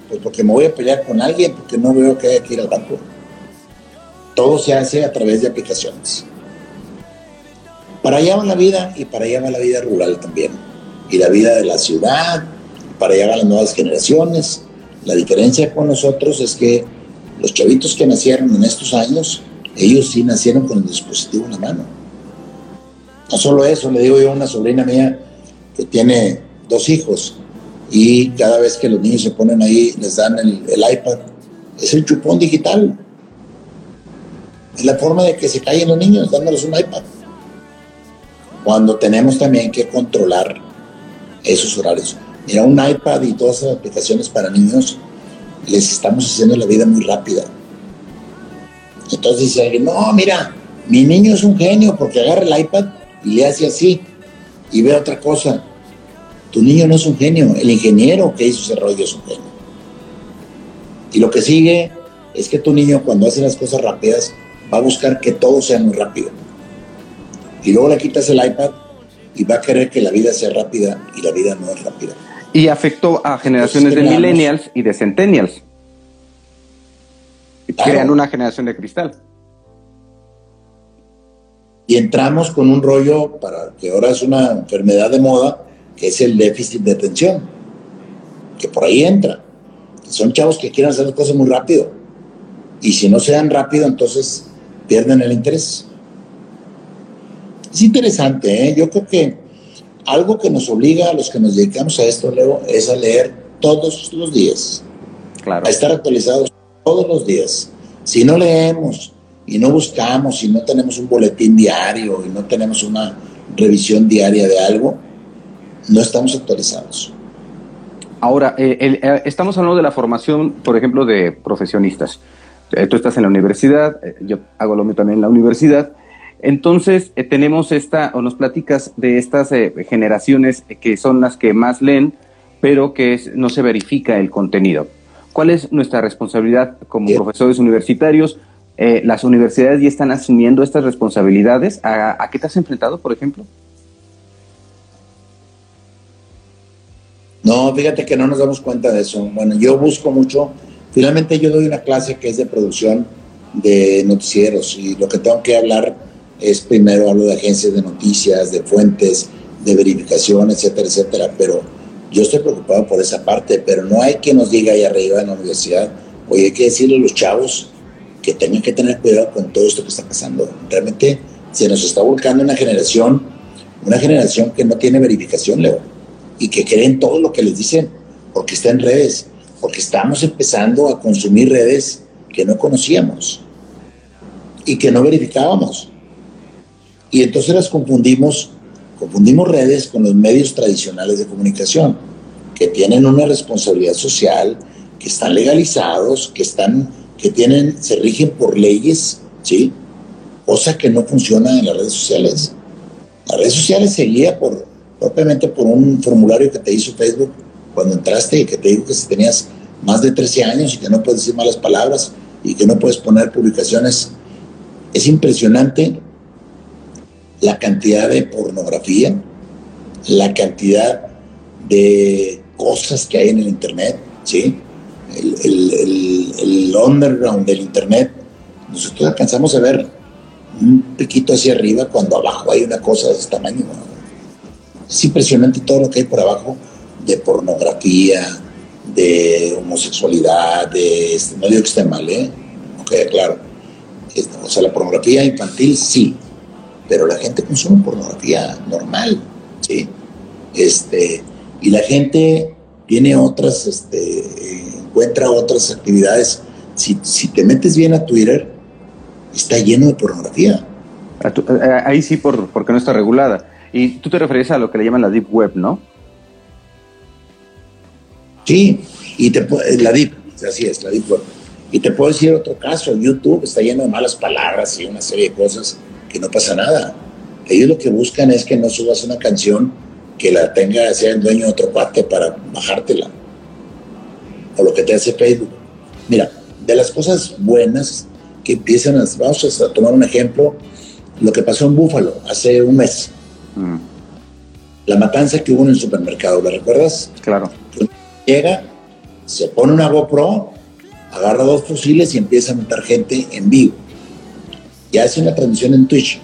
pues porque me voy a pelear con alguien, porque no veo que haya que ir al banco. Todo se hace a través de aplicaciones. Para allá va la vida y para allá va la vida rural también. Y la vida de la ciudad, para allá van las nuevas generaciones. La diferencia con nosotros es que los chavitos que nacieron en estos años, ellos sí nacieron con el dispositivo en la mano. No solo eso, le digo yo a una sobrina mía que tiene dos hijos y cada vez que los niños se ponen ahí les dan el, iPad. Es el chupón digital. Es la forma de que se callen los niños dándoles un iPad. Cuando tenemos también que controlar esos horarios. Mira, un iPad y todas esas aplicaciones para niños les estamos haciendo la vida muy rápida. Entonces dice alguien, no, mira, mi niño es un genio porque agarra el iPad y le hace así y ve otra cosa. Tu niño no es un genio, el ingeniero que hizo ese rollo es un genio. Y lo que sigue es que tu niño cuando hace las cosas rápidas va a buscar que todo sea muy rápido. Y luego le quitas el iPad y va a querer que la vida sea rápida y la vida no es rápida. Y afectó a generaciones de millennials y de centennials. Crean una generación de cristal. Y entramos con un rollo para que ahora es una enfermedad de moda, que es el déficit de atención, que por ahí entra. Son chavos que quieren hacer las cosas muy rápido. Y si no se dan rápido, entonces pierden el interés. Es interesante, ¿eh? yo creo que algo que nos obliga a los que nos dedicamos a esto, Leo, es a leer todos los días. Claro. A estar actualizados todos los días. Si no leemos y no buscamos, si no tenemos un boletín diario y no tenemos una revisión diaria de algo, no estamos actualizados. Ahora, eh, eh, estamos hablando de la formación, por ejemplo, de profesionistas. Eh, tú estás en la universidad, yo hago lo mismo también en la universidad. Entonces, tenemos esta, o nos platicas de estas generaciones que son las que más leen, pero que no se verifica el contenido. ¿Cuál es nuestra responsabilidad como profesores universitarios? ¿Las universidades ya están asumiendo estas responsabilidades? ¿A qué te has enfrentado, por ejemplo? No, fíjate que no nos damos cuenta de eso. Bueno, yo busco mucho, finalmente yo doy una clase que es de producción de noticieros y lo que tengo que hablar es primero hablo de agencias de noticias, de fuentes, de verificación, etcétera, etcétera, pero yo estoy preocupado por esa parte, pero no hay que nos diga ahí arriba en la universidad, oye, hay que decirle a los chavos que tengan que tener cuidado con todo esto que está pasando. Realmente se nos está volcando una generación, una generación que no tiene verificación, Leo y que creen todo lo que les dicen porque está en redes, porque estamos empezando a consumir redes que no conocíamos y que no verificábamos. Y entonces las confundimos, confundimos redes con los medios tradicionales de comunicación, que tienen una responsabilidad social, que están legalizados, que están, que tienen, se rigen por leyes, ¿sí? Cosa que no funciona en las redes sociales. Las redes sociales se guía por propiamente por un formulario que te hizo Facebook cuando entraste y que te dijo que si tenías más de 13 años y que no puedes decir malas palabras y que no puedes poner publicaciones. Es impresionante la cantidad de pornografía, la cantidad de cosas que hay en el Internet, ¿sí? El, underground del Internet. Nosotros alcanzamos a ver un piquito hacia arriba cuando abajo hay una cosa de este tamaño. Es impresionante todo lo que hay por abajo de pornografía, de homosexualidad, de... Este, no digo que esté mal, ¿eh? Ok, claro. Este, o sea, la pornografía infantil sí, pero la gente consume pornografía normal, ¿sí? Este, y la gente tiene otras, este, encuentra otras actividades. Si, si te metes bien a Twitter, está lleno de pornografía. Ahí sí, por, porque no está regulada. Y tú te refieres a lo que le llaman la Deep Web, ¿no? Sí, y te, la Deep, así es, la Deep Web. Y te puedo decir otro caso, YouTube está lleno de malas palabras y una serie de cosas que no pasa nada. Ellos lo que buscan es que no subas una canción que la tenga, sea el dueño de otro cuate para bajártela. O lo que te hace Facebook. Mira, de las cosas buenas que empiezan a, vamos a tomar un ejemplo, lo que pasó en Búfalo hace un mes. Mm. La matanza que hubo en el supermercado, ¿la recuerdas? Claro. Llega, se pone una GoPro, agarra dos fusiles y empieza a matar gente en vivo. Y hace una transmisión en Twitch.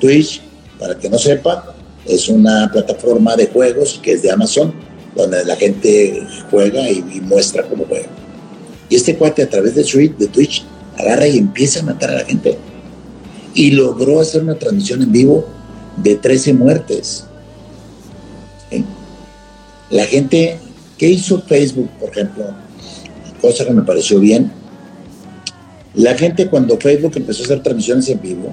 Twitch, para que no sepa, es una plataforma de juegos que es de Amazon, donde la gente juega y, muestra cómo juega. Y este cuate a través de Twitch, de Twitch agarra y empieza a matar a la gente. Y logró hacer una transmisión en vivo de 13 muertes. La gente, ¿qué hizo Facebook, por ejemplo? Cosa que me pareció bien. La gente cuando Facebook empezó a hacer transmisiones en vivo,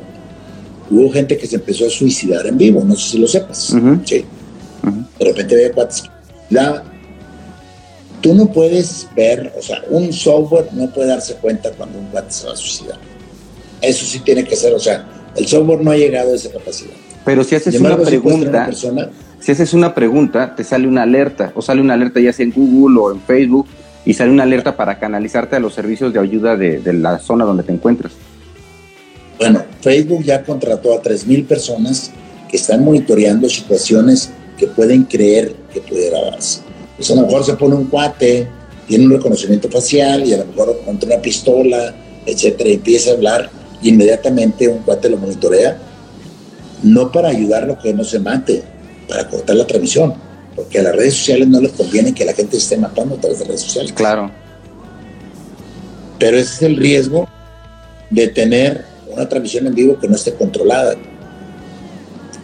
hubo gente que se empezó a suicidar en vivo, no sé si lo sepas. Sí. De repente había cuates Tú no puedes ver, o sea, un software no puede darse cuenta cuando un cuate se va a suicidar. Eso sí tiene que ser, o sea, el software no ha llegado a esa capacidad. Pero si haces una pregunta, si haces una pregunta, te sale una alerta, o sale una alerta ya sea en Google o en Facebook, y sale una alerta para canalizarte a los servicios de ayuda de, de la zona donde te encuentras. Bueno, Facebook ya contrató a 3.000 personas que están monitoreando situaciones que pueden creer que pudiera darse. Pues a lo mejor se pone un cuate, tiene un reconocimiento facial y a lo mejor encuentra una pistola, etcétera, y empieza a hablar y inmediatamente un cuate lo monitorea, no para ayudarlo a que no se mate, para cortar la transmisión, porque a las redes sociales no les conviene que la gente esté matando a través de redes sociales. Claro. Pero ese es el riesgo de tener una transmisión en vivo que no esté controlada,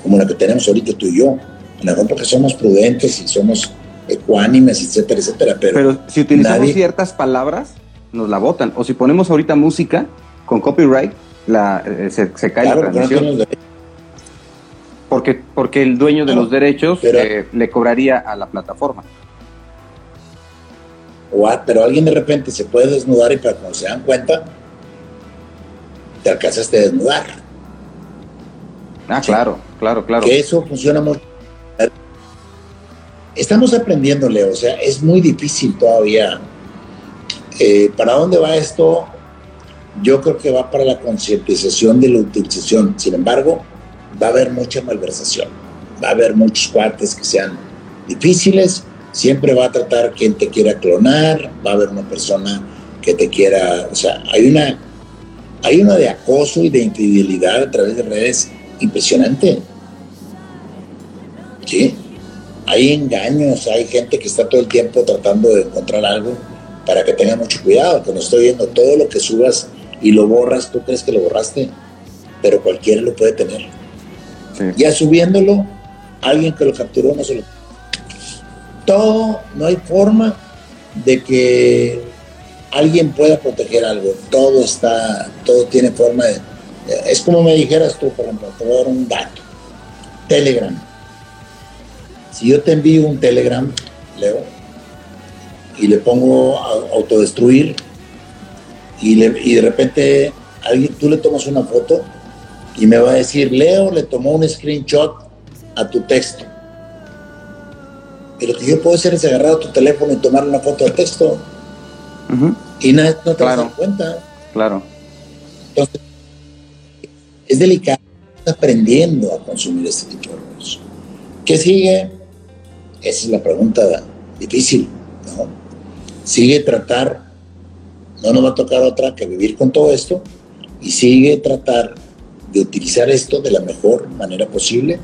como la que tenemos ahorita tú y yo. A lo mejor porque somos prudentes y somos ecuánimes, etcétera, etcétera. Pero, si utilizamos ciertas palabras, nos la votan. O si ponemos ahorita música con copyright, la, eh, se, cae la transmisión. Porque, porque el dueño de los derechos eh, le cobraría a la plataforma. pero alguien de repente se puede desnudar y para cuando se dan cuenta, te alcanzaste a desnudar. Ah, claro, claro, claro. Que eso funciona mucho. Estamos aprendiendo, Leo, o sea, es muy difícil todavía. Eh, ¿Para dónde va esto? Yo creo que va para la concientización de la utilización. Sin embargo, va a haber mucha malversación. Va a haber muchos cuates que sean difíciles. Siempre va a tratar quien te quiera clonar. Va a haber una persona que te quiera. O sea, hay una, hay una de acoso y de infidelidad a través de redes impresionante. ¿Sí? hay engaños, hay gente que está todo el tiempo tratando de encontrar algo para que tenga mucho cuidado, que no estoy viendo todo lo que subas y lo borras, tú crees que lo borraste, pero cualquiera lo puede tener. Ya subiéndolo, alguien que lo capturó no se lo... Todo, no hay forma de que alguien pueda proteger algo, todo está, todo tiene forma de... Es como me dijeras tú, por ejemplo, te voy a dar un dato. Telegram. Si yo te envío un Telegram, Leo, y le pongo a autodestruir, y, de repente alguien, tú le tomas una foto y me va a decir, Leo le tomó un screenshot a tu texto. Pero lo que yo puedo hacer es agarrar tu teléfono y tomar una foto de texto. Y no, no te das cuenta. Claro. Entonces, es delicado. Estás aprendiendo a consumir este tipo de cosas. ¿Qué sigue? Esa es la pregunta difícil. ¿no? Sigue tratar, no nos va a tocar otra que vivir con todo esto, y sigue tratar de utilizar esto de la mejor manera posible,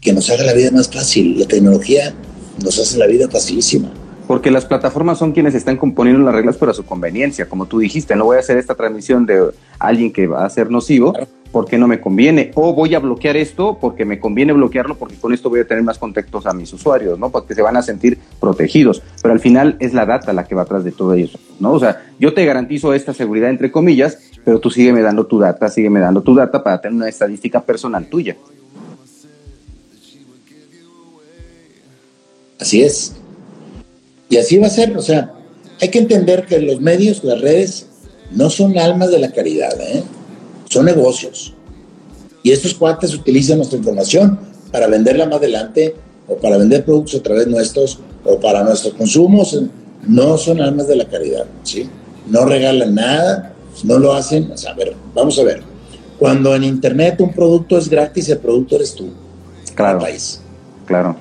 que nos haga la vida más fácil. La tecnología nos hace la vida facilísima. Porque las plataformas son quienes están componiendo las reglas para su conveniencia. Como tú dijiste, no voy a hacer esta transmisión de alguien que va a ser nocivo porque no me conviene. O voy a bloquear esto porque me conviene bloquearlo porque con esto voy a tener más contactos a mis usuarios, ¿no? Porque se van a sentir protegidos. Pero al final es la data la que va atrás de todo eso, ¿no? O sea, yo te garantizo esta seguridad entre comillas, pero tú sígueme dando tu data, sígueme dando tu data para tener una estadística personal tuya. Así es. Y así va a ser, o sea, hay que entender que los medios, las redes, no son almas de la caridad, ¿eh? son negocios. Y estos cuates utilizan nuestra información para venderla más adelante o para vender productos a través nuestros o para nuestros consumos. No son almas de la caridad, ¿sí? No regalan nada, no lo hacen. O sea, a ver, vamos a ver. Cuando en Internet un producto es gratis, el producto eres tú. Claro. País. Claro.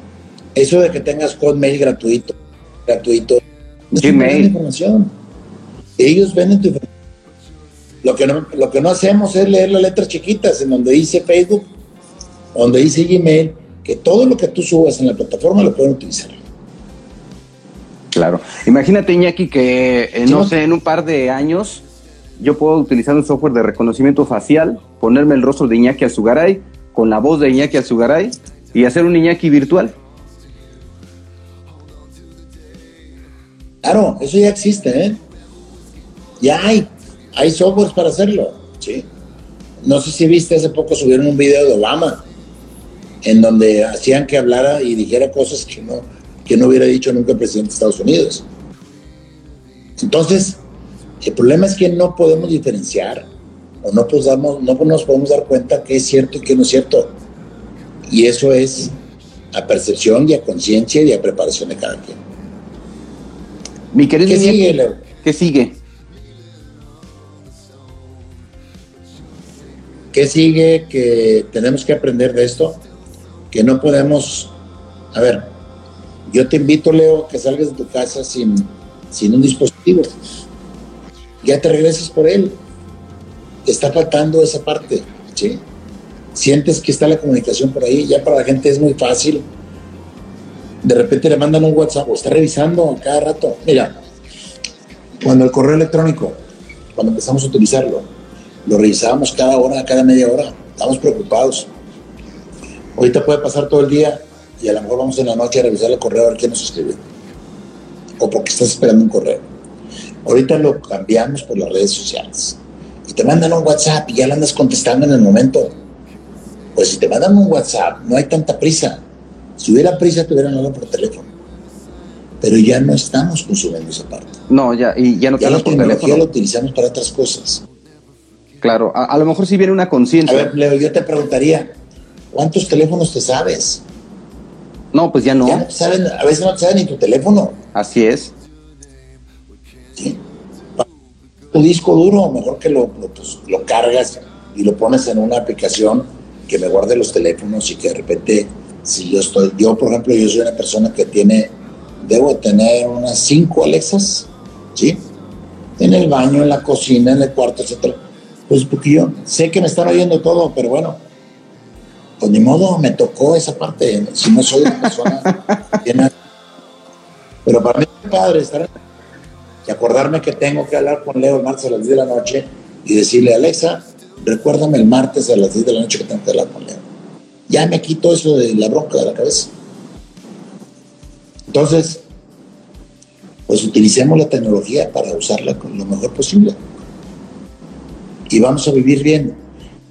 Eso de que tengas Hotmail gratuito, gratuito. Gmail. Información. Ellos venden tu información. Lo que, no, lo que no hacemos es leer las letras chiquitas en donde dice Facebook, donde dice Gmail, que todo lo que tú subas en la plataforma lo pueden utilizar. Claro. Imagínate, Iñaki, que eh, no sé, en un par de años yo puedo utilizar un software de reconocimiento facial, ponerme el rostro de Iñaki Azugaray, con la voz de Iñaki Azugaray y hacer un Iñaki virtual. Claro, eso ya existe, ¿eh? Ya hay, hay softwares para hacerlo, ¿sí? No sé si viste, hace poco subieron un video de Obama, en donde hacían que hablara y dijera cosas que no, que no hubiera dicho nunca el presidente de Estados Unidos. Entonces, el problema es que no podemos diferenciar o no, podamos, no nos podemos dar cuenta qué es cierto y qué no es cierto. Y eso es a percepción y a conciencia y a preparación de cada quien. Mi querido ¿Qué sigue, Leo? ¿Qué sigue? ¿Qué sigue? Que tenemos que aprender de esto, que no podemos... A ver, yo te invito, Leo, que salgas de tu casa sin, sin un dispositivo. Ya te regreses por él. Está faltando esa parte, ¿sí? Sientes que está la comunicación por ahí, ya para la gente es muy fácil de repente le mandan un WhatsApp o está revisando cada rato. Mira, cuando el correo electrónico, cuando empezamos a utilizarlo, lo revisábamos cada hora, cada media hora, estamos preocupados. Ahorita puede pasar todo el día y a lo mejor vamos en la noche a revisar el correo a ver quién nos escribe. O porque estás esperando un correo. Ahorita lo cambiamos por las redes sociales. Y te mandan un WhatsApp y ya lo andas contestando en el momento. Pues si te mandan un WhatsApp, no hay tanta prisa. Si hubiera prisa, te hubieran hablado por teléfono. Pero ya no estamos consumiendo esa parte. No, ya, y ya no ya la por teléfono. lo utilizamos para otras cosas. Claro, a, lo mejor si viene una conciencia. A ver, Leo, yo te preguntaría, ¿cuántos teléfonos te sabes? No, pues ya no. Ya no saben, a veces no te saben ni tu teléfono. Así es. ¿Sí? Tu disco duro, mejor que lo, pues, lo cargas y lo pones en una aplicación que me guarde los teléfonos y que de repente si yo estoy, yo por ejemplo, yo soy una persona que tiene, debo tener unas cinco Alexas, ¿sí? En el baño, en la cocina, en el cuarto, etcétera. Pues porque yo sé que me están oyendo todo, pero bueno, pues ni modo, me tocó esa parte. Si no soy una persona [laughs] Pero para mí es padre estar y acordarme que tengo que hablar con Leo el martes a las 10 de la noche y decirle, Alexa, recuérdame el martes a las 10 de la noche que tengo que hablar con Leo ya me quito eso de la bronca de la cabeza. Entonces, pues utilicemos la tecnología para usarla con lo mejor posible. Y vamos a vivir bien.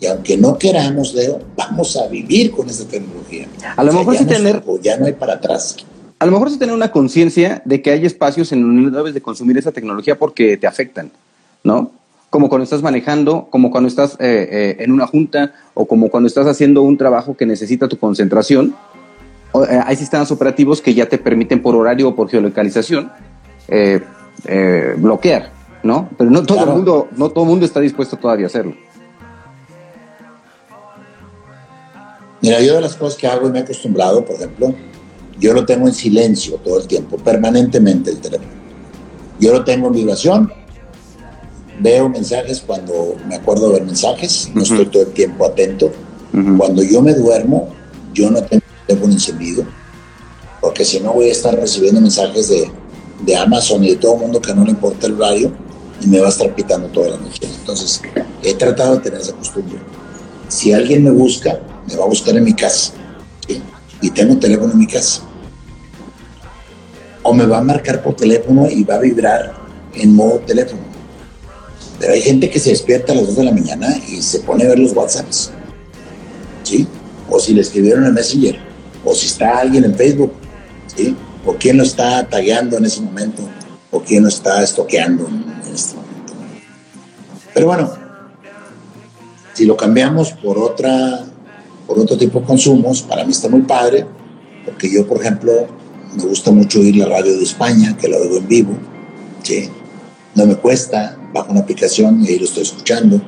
Y aunque no queramos, Leo, vamos a vivir con esa tecnología. A lo mejor sí tener... Ya no hay para atrás. A lo mejor sí tener una conciencia de que hay espacios en donde no debes de consumir esa tecnología porque te afectan, ¿no? como cuando estás manejando, como cuando estás eh, eh, en una junta o como cuando estás haciendo un trabajo que necesita tu concentración, eh, hay sistemas operativos que ya te permiten por horario o por geolocalización eh, eh, bloquear, ¿no? Pero no todo el mundo, no todo el mundo está dispuesto todavía a hacerlo. Mira, yo de las cosas que hago y me he acostumbrado, por ejemplo, yo lo tengo en silencio todo el tiempo, permanentemente el teléfono. Yo lo tengo en vibración, veo mensajes cuando me acuerdo de ver mensajes, no estoy todo el tiempo atento. Cuando yo me duermo, yo no tengo el teléfono encendido, porque si no voy a estar recibiendo mensajes de, de Amazon y de todo el mundo que no le importa el horario y me va a estar pitando toda la noche. Entonces, he tratado de tener esa costumbre. Si alguien me busca, me va a buscar en mi casa. Y tengo teléfono en mi casa. O me va a marcar por teléfono y va a vibrar en modo teléfono. Pero hay gente que se despierta a las 2 de la mañana y se pone a ver los WhatsApps. ¿Sí? O si le escribieron en Messenger. O si está alguien en Facebook. ¿Sí? O quién lo está tagueando en ese momento. O quién lo está estoqueando en este momento. Pero bueno, si lo cambiamos por otra por otro tipo de consumos, para mí está muy padre, porque yo, por ejemplo, me gusta mucho oír la radio de España, que la oigo en vivo, ¿sí? No me cuesta, bajo una aplicación y ahí lo estoy escuchando.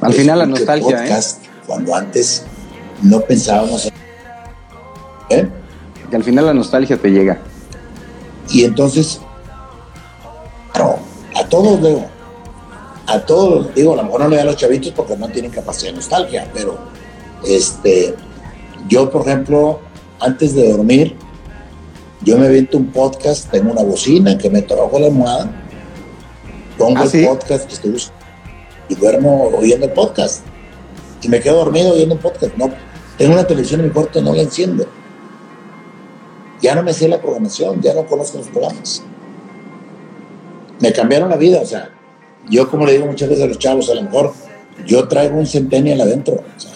Al final la nostalgia, ¿eh? podcast, Cuando antes no pensábamos en... ¿Eh? Que al final la nostalgia te llega. Y entonces, claro, a todos veo, a todos, digo, a lo mejor no le da a los chavitos porque no tienen capacidad de nostalgia, pero este, yo, por ejemplo, antes de dormir, yo me viento un podcast, tengo una bocina que me trabajo la almohada, pongo ¿Ah, el podcast que estoy y duermo oyendo el podcast. Y me quedo dormido oyendo el podcast. No, tengo una televisión en mi cuarto, no la enciendo. Ya no me sé la programación, ya no conozco los programas. Me cambiaron la vida, o sea, yo como le digo muchas veces a los chavos, a lo mejor yo traigo un centennial adentro. O sea,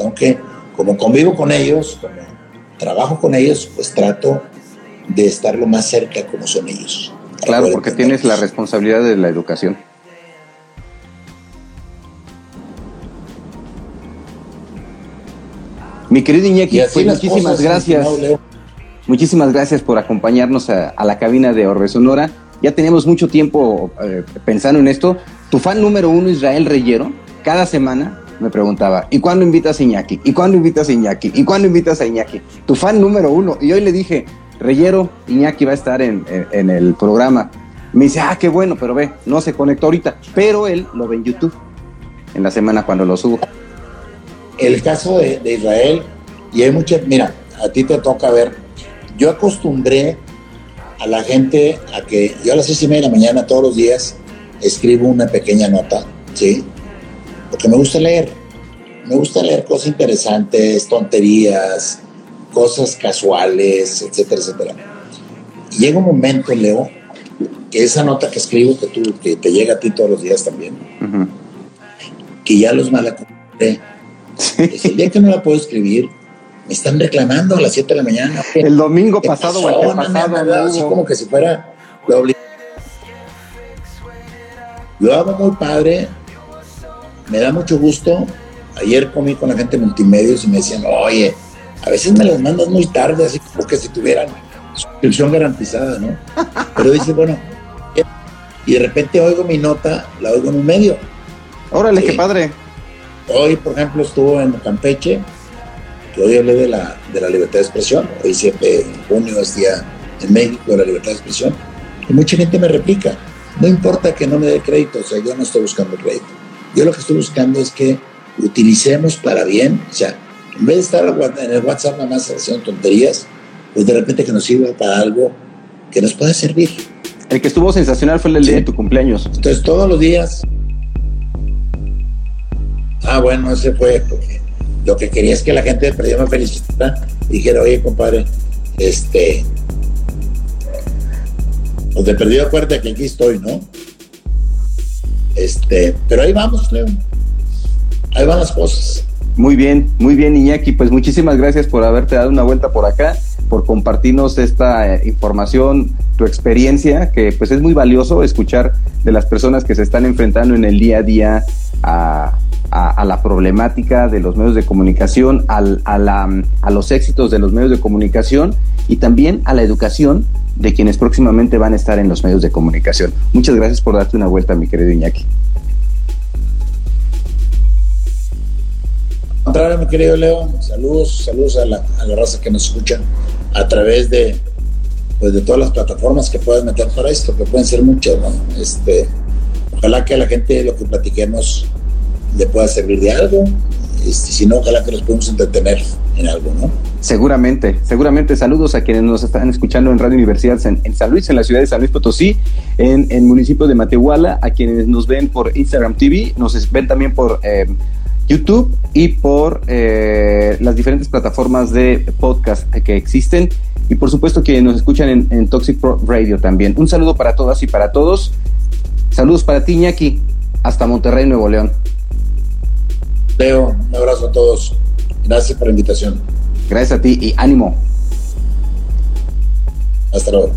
aunque como convivo con ellos, como trabajo con ellos, pues trato de estar lo más cerca como son ellos. Claro, porque tienes la responsabilidad de la educación. Mi querido Iñaki, pues muchísimas gracias. muchísimas gracias por acompañarnos a, la cabina de Orbe Sonora. Ya tenemos mucho tiempo eh, pensando en esto. Tu fan número uno, Israel Reyero, cada semana me preguntaba, ¿y cuándo invitas a Iñaki? ¿Y cuándo invitas a Iñaki? ¿Y cuándo invitas a Iñaki? Tu fan número uno. Y hoy le dije, Reyero, Iñaki va a estar en, el programa. Me dice, ah, qué bueno, pero ve, no se conectó ahorita. Pero él lo ve en YouTube, en la semana cuando lo subo. El caso de, Israel, y hay muchas, mira, a ti te toca ver, yo acostumbré a la gente a que yo a las seis y media de la mañana todos los días escribo una pequeña nota, ¿sí? Porque me gusta leer. Me gusta leer cosas interesantes, tonterías, cosas casuales, etcétera, etcétera. Y llega un momento, Leo, que esa nota que escribo, que, tú, que te llega a ti todos los días también, que ya los mal acostumbré. El día que no la puedo escribir, me están reclamando a las 7 de la mañana. El domingo pasado o el pasado. así como que si fuera lo Yo hago muy padre me da mucho gusto. Ayer comí con la gente de multimedios y me decían, oye, a veces me las mandas muy tarde, así como que si tuvieran suscripción garantizada, ¿no? [laughs] Pero dice, bueno, y de repente oigo mi nota, la oigo en un medio. Órale, qué padre. Hoy, por ejemplo, estuvo en Campeche, que hoy hablé de la, de la libertad de expresión. Hoy 7 de junio es día en México de la libertad de expresión. Y mucha gente me replica. No importa que no me dé crédito, o sea, yo no estoy buscando crédito. Yo lo que estoy buscando es que utilicemos para bien, o sea, en vez de estar en el WhatsApp nada más haciendo tonterías, pues de repente que nos sirva para algo que nos pueda servir. El que estuvo sensacional fue el día de tu cumpleaños. Entonces todos los días. Ah, bueno, ese fue porque lo que quería es que la gente me felicitara y dijera, oye, compadre, este, pues de perdido acuérdate que aquí estoy, ¿no? Este, pero ahí vamos, Leo. Ahí van las cosas. Muy bien, muy bien, Iñaki. Pues muchísimas gracias por haberte dado una vuelta por acá, por compartirnos esta eh, información, tu experiencia, que pues es muy valioso escuchar de las personas que se están enfrentando en el día a día a, a, la problemática de los medios de comunicación, al, a, la, a los éxitos de los medios de comunicación y también a la educación de quienes próximamente van a estar en los medios de comunicación. Muchas gracias por darte una vuelta, mi querido Iñaki. Contrario, mi querido Leo, saludos, saludos a la, a la raza que nos escucha a través de, pues, de todas las plataformas que puedes meter para esto, que pueden ser muchas, ¿no? Este, ojalá que a la gente lo que platiquemos le pueda servir de algo, este, si no, ojalá que nos podamos entretener en algo, ¿no? Seguramente, seguramente. Saludos a quienes nos están escuchando en Radio Universidad en, San Luis, en la ciudad de San Luis Potosí, en el municipio de Matehuala, a quienes nos ven por Instagram TV, nos ven también por eh, YouTube y por eh, las diferentes plataformas de podcast que existen y por supuesto que nos escuchan en, en Toxic Pro Radio también. Un saludo para todas y para todos. Saludos para ti, Iñaki, hasta Monterrey, Nuevo León. Leo, un abrazo a todos. Gracias por la invitación. Gracias a ti y ánimo. Hasta luego.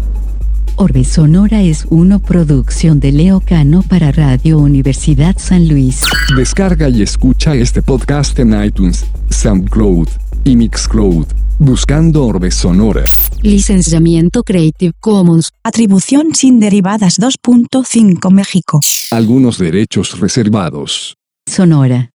Orbe Sonora es una producción de Leo Cano para Radio Universidad San Luis. Descarga y escucha este podcast en iTunes, SoundCloud y Mixcloud, buscando Orbe Sonora. Licenciamiento Creative Commons. Atribución sin derivadas 2.5 México. Algunos derechos reservados. Sonora.